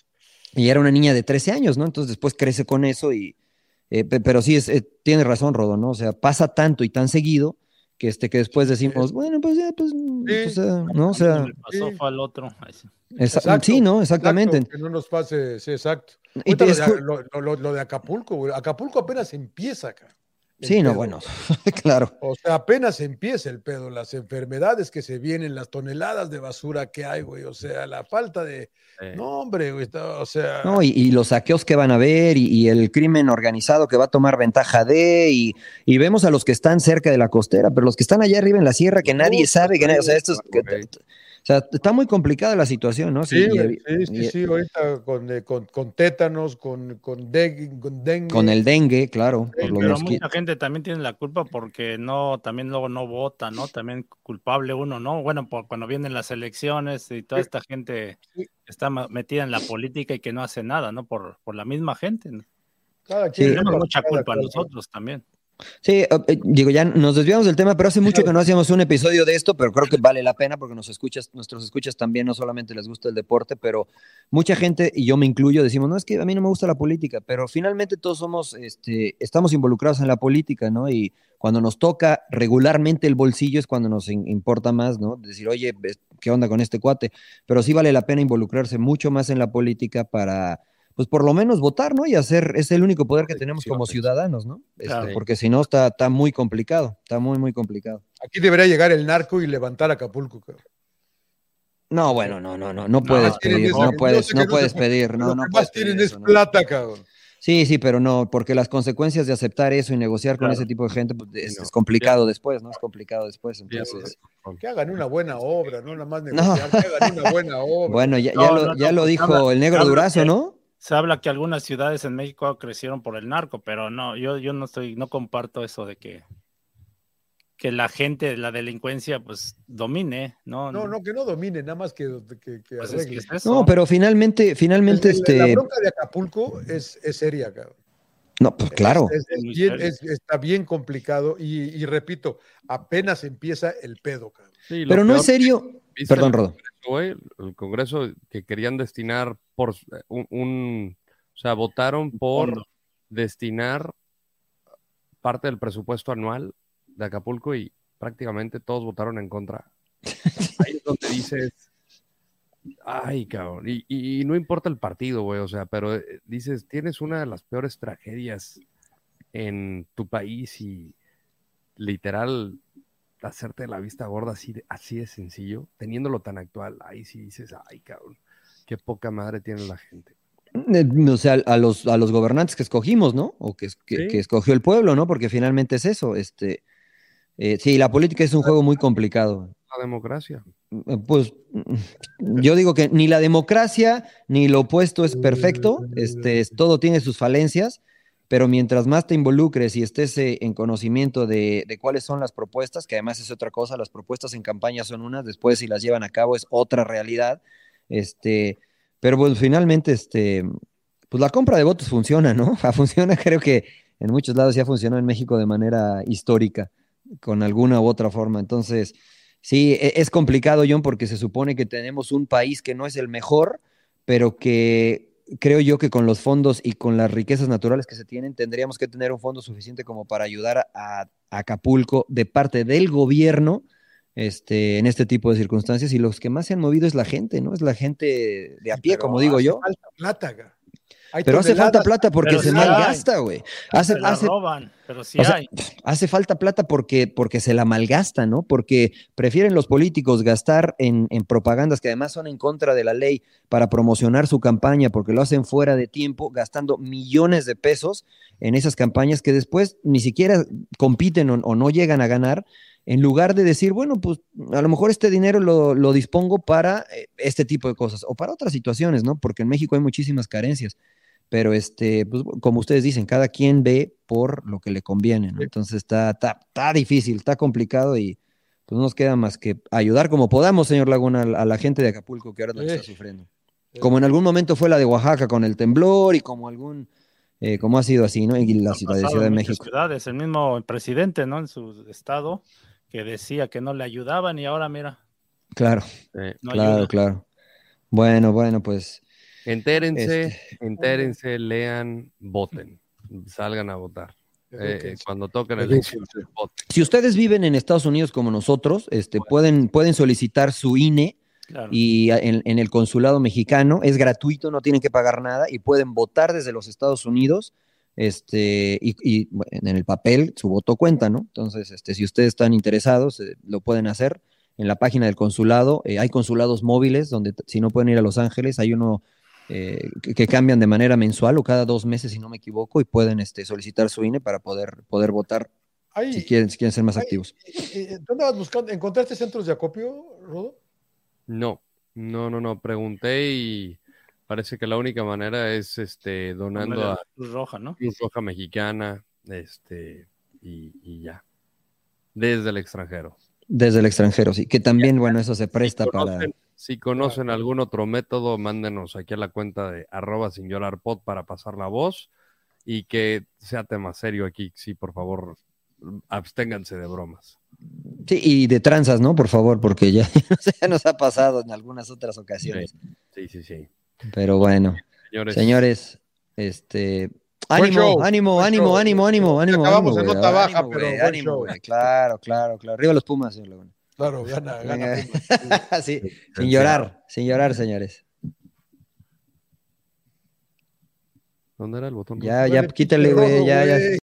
y era una niña de 13 años, ¿no? Entonces después crece con eso y, eh, pe- pero sí, es, eh, tiene razón, Rodo, ¿no? O sea, pasa tanto y tan seguido que, este, que después decimos, bueno, pues ya, pues, o sea, ¿no? O sea, pasó sí. fue al otro. Sí. Exacto, sí, ¿no? Exactamente. Exacto, que no nos pase, sí, exacto. Y te- lo, de, ju- lo- lo- lo- lo de Acapulco, güey. Acapulco apenas empieza acá. Sí, no, bueno, claro. O sea, apenas empieza el pedo, las enfermedades que se vienen, las toneladas de basura que hay, güey. O sea, la falta de. Eh, No, hombre, güey. está- o sea. No, y, y los saqueos que van a haber y, y el crimen organizado que va a tomar ventaja de y, y vemos a los que están cerca de la costera, pero los que están allá arriba en la sierra que nadie No, sabe, que nadie- o sea, estos, que- güey. o sea, está muy complicada la situación, ¿no? Sí, Sí, y- sí, sí, y- sí, ahorita con, eh, con, con tétanos, con, con, dengue, con dengue. Con el dengue, claro, Sí, por los Pero mucha gente también tiene la culpa porque no, también luego no vota, ¿no? También culpable uno, ¿no? Bueno, por cuando vienen las elecciones y toda esta gente está metida en la política y que no hace nada, ¿no? Por, por la misma gente. ¿no? Cada quien Tenemos cada- mucha cada culpa cual, nosotros también. Sí, eh, eh, digo, ya nos desviamos del tema, pero hace mucho que no hacíamos un episodio de esto, pero creo que vale la pena porque nos escuchas, nuestros escuchas también no solamente les gusta el deporte, pero mucha gente, y yo me incluyo, decimos, no, es que a mí no me gusta la política, pero finalmente todos somos, este, estamos involucrados en la política, ¿no? Y cuando nos toca regularmente el bolsillo es cuando nos importa más, ¿no? Decir, oye, ¿qué onda con este cuate? Pero sí vale la pena involucrarse mucho más en la política para pues por lo menos votar, ¿no? Y hacer, es el único poder que tenemos como ciudadanos, ¿no? Este, Claro. Porque si no, está, está muy complicado, está muy, muy complicado. Aquí debería llegar el narco y levantar Acapulco, cabrón. No, bueno, no, no, no, no puedes pedir, no puedes, no puedes pedir, no, Lo no que puedes más tienen es plata, cabrón. Sí, sí, pero no, porque las consecuencias de aceptar eso y negociar con ese tipo de gente pues, es, no. es complicado después, ¿no? Es complicado después, entonces. Que hagan una buena obra, no nada más No. negociar, que hagan una buena obra. Bueno, ya, ya No, lo, no, ya no, lo pues dijo el negro Durazo, ¿no? Se habla que algunas ciudades en México crecieron por el narco, pero no, yo, yo no estoy, no comparto eso de que, que la gente, la delincuencia, pues domine, ¿no? No, no, que no domine, nada más que, que, que Pues es que arregle. es eso. No, pero finalmente, finalmente, El- el- La este, bronca de Acapulco es, es seria, cabrón. no, pues claro. Es- es Muy bien- serio. es- está bien complicado y, y repito, apenas empieza el pedo, cabrón. sí, Pero no es serio. ¿Viste Perdón, Rodo. Güey? el Congreso que querían destinar por un, un- o sea, votaron por destinar parte del presupuesto anual de Acapulco y prácticamente todos votaron en contra. Ahí es donde dices, ay, cabrón, y, y- y no importa el partido, güey, o sea, pero eh, dices, tienes una de las peores tragedias en tu país y literal hacerte la vista gorda así de, así de sencillo, teniéndolo tan actual, ahí sí dices, ay, cabrón, qué poca madre tiene la gente. Eh, O sea, a los, a los gobernantes que escogimos, ¿no? O que, que, Sí. que escogió el pueblo, ¿no? Porque finalmente es eso. Este, eh, sí, la política es un juego muy complicado. La democracia. Eh, Pues yo digo que ni la democracia ni lo opuesto es perfecto, este, es- todo tiene sus falencias, pero mientras más te involucres y estés eh, en conocimiento de, de cuáles son las propuestas, que además es otra cosa, las propuestas en campaña son unas, después si las llevan a cabo es otra realidad, este, pero pues finalmente, este, pues la compra de votos funciona, ¿no? Funciona, creo que en muchos lados ya funcionó en México de manera histórica, con alguna u otra forma, entonces... Sí, e- es complicado, John, porque se supone que tenemos un país que no es el mejor, pero que creo yo que con los fondos y con las riquezas naturales que se tienen, tendríamos que tener un fondo suficiente como para ayudar a, a Acapulco de parte del gobierno este, en este tipo de circunstancias. Y los que más se han movido es la gente, ¿no? Es la gente de a pie, Pero como digo hace yo. Falta plata. Hay Pero hace falta plata porque se sí malgasta, güey. Hace, hace, roban, pero sí o sea, hay. hace falta plata porque, porque se la malgasta, ¿no? Porque prefieren los políticos gastar en, en propagandas que además son en contra de la ley para promocionar su campaña, porque lo hacen fuera de tiempo, gastando millones de pesos en esas campañas que después ni siquiera compiten o, o no llegan a ganar, en lugar de decir, bueno, pues a lo mejor este dinero lo, lo dispongo para eh, este tipo de cosas o para otras situaciones, ¿no? Porque en México hay muchísimas carencias. Pero este, pues, como ustedes dicen, cada quien ve por lo que le conviene, ¿no? Entonces está, está, está difícil, está complicado y pues no nos queda más que ayudar como podamos, señor Laguna, a la- gente de Acapulco que ahora nos está sufriendo. Como en algún momento fue la de Oaxaca con el temblor y como algún, eh, como ha sido así, ¿no? Y la ciudad de Ciudad de en México. ciudades, el mismo presidente, ¿no? En su estado, que decía que no le ayudaban y ahora mira, Claro, Eh, no claro, ayuda. claro. Bueno, bueno, pues entérense, Este. entérense, lean, voten, salgan a votar. Eh, cuando toquen el voten. si ustedes viven en Estados Unidos como nosotros, este, pueden, pueden solicitar su INE Claro. y a- en, en el consulado mexicano es gratuito, no tienen que pagar nada y pueden votar desde los Estados Unidos. Este, y, y, bueno, en el papel su voto cuenta, ¿no? Entonces, este, si ustedes están interesados, eh, lo pueden hacer en la página del consulado. Eh, hay consulados móviles donde si no pueden ir a Los Ángeles, hay uno eh, que, que cambian de manera mensual o cada dos meses, si no me equivoco, y pueden este, solicitar su INE para poder, poder votar si quieren, si quieren ser más activos. ¿Tú andabas buscando? ¿Encontraste centros de acopio, Rodo? No, no, no, no. Pregunté y parece que la única manera es este donando a Cruz Roja, ¿no? Cruz Roja Mexicana, este, y, y ya. Desde el extranjero. Desde el extranjero, sí. Que también, bueno, eso se presta si para. si conocen algún otro método, mándenos aquí a la cuenta de arroba sin llorar pod para pasar la voz y que sea tema serio aquí. Sí, por favor, absténganse de bromas. Sí, y de tranzas, ¿no? Por favor, porque ya, ya nos ha pasado en algunas otras ocasiones. Sí, sí, sí. Pero bueno, Señores, señores, este. Ánimo, show, ánimo, ánimo, show. ánimo, ánimo, ánimo, Acabamos ánimo, en nota baja, ánimo, pero buen ánimo, show. güey. Claro, claro, claro. Arriba los Pumas, señor Laguna. Claro, gana, gana. Pumas. Sí, sin llorar, sin llorar, señores. ¿dónde era el botón? Ya, ya, quítale, güey, ya, ya.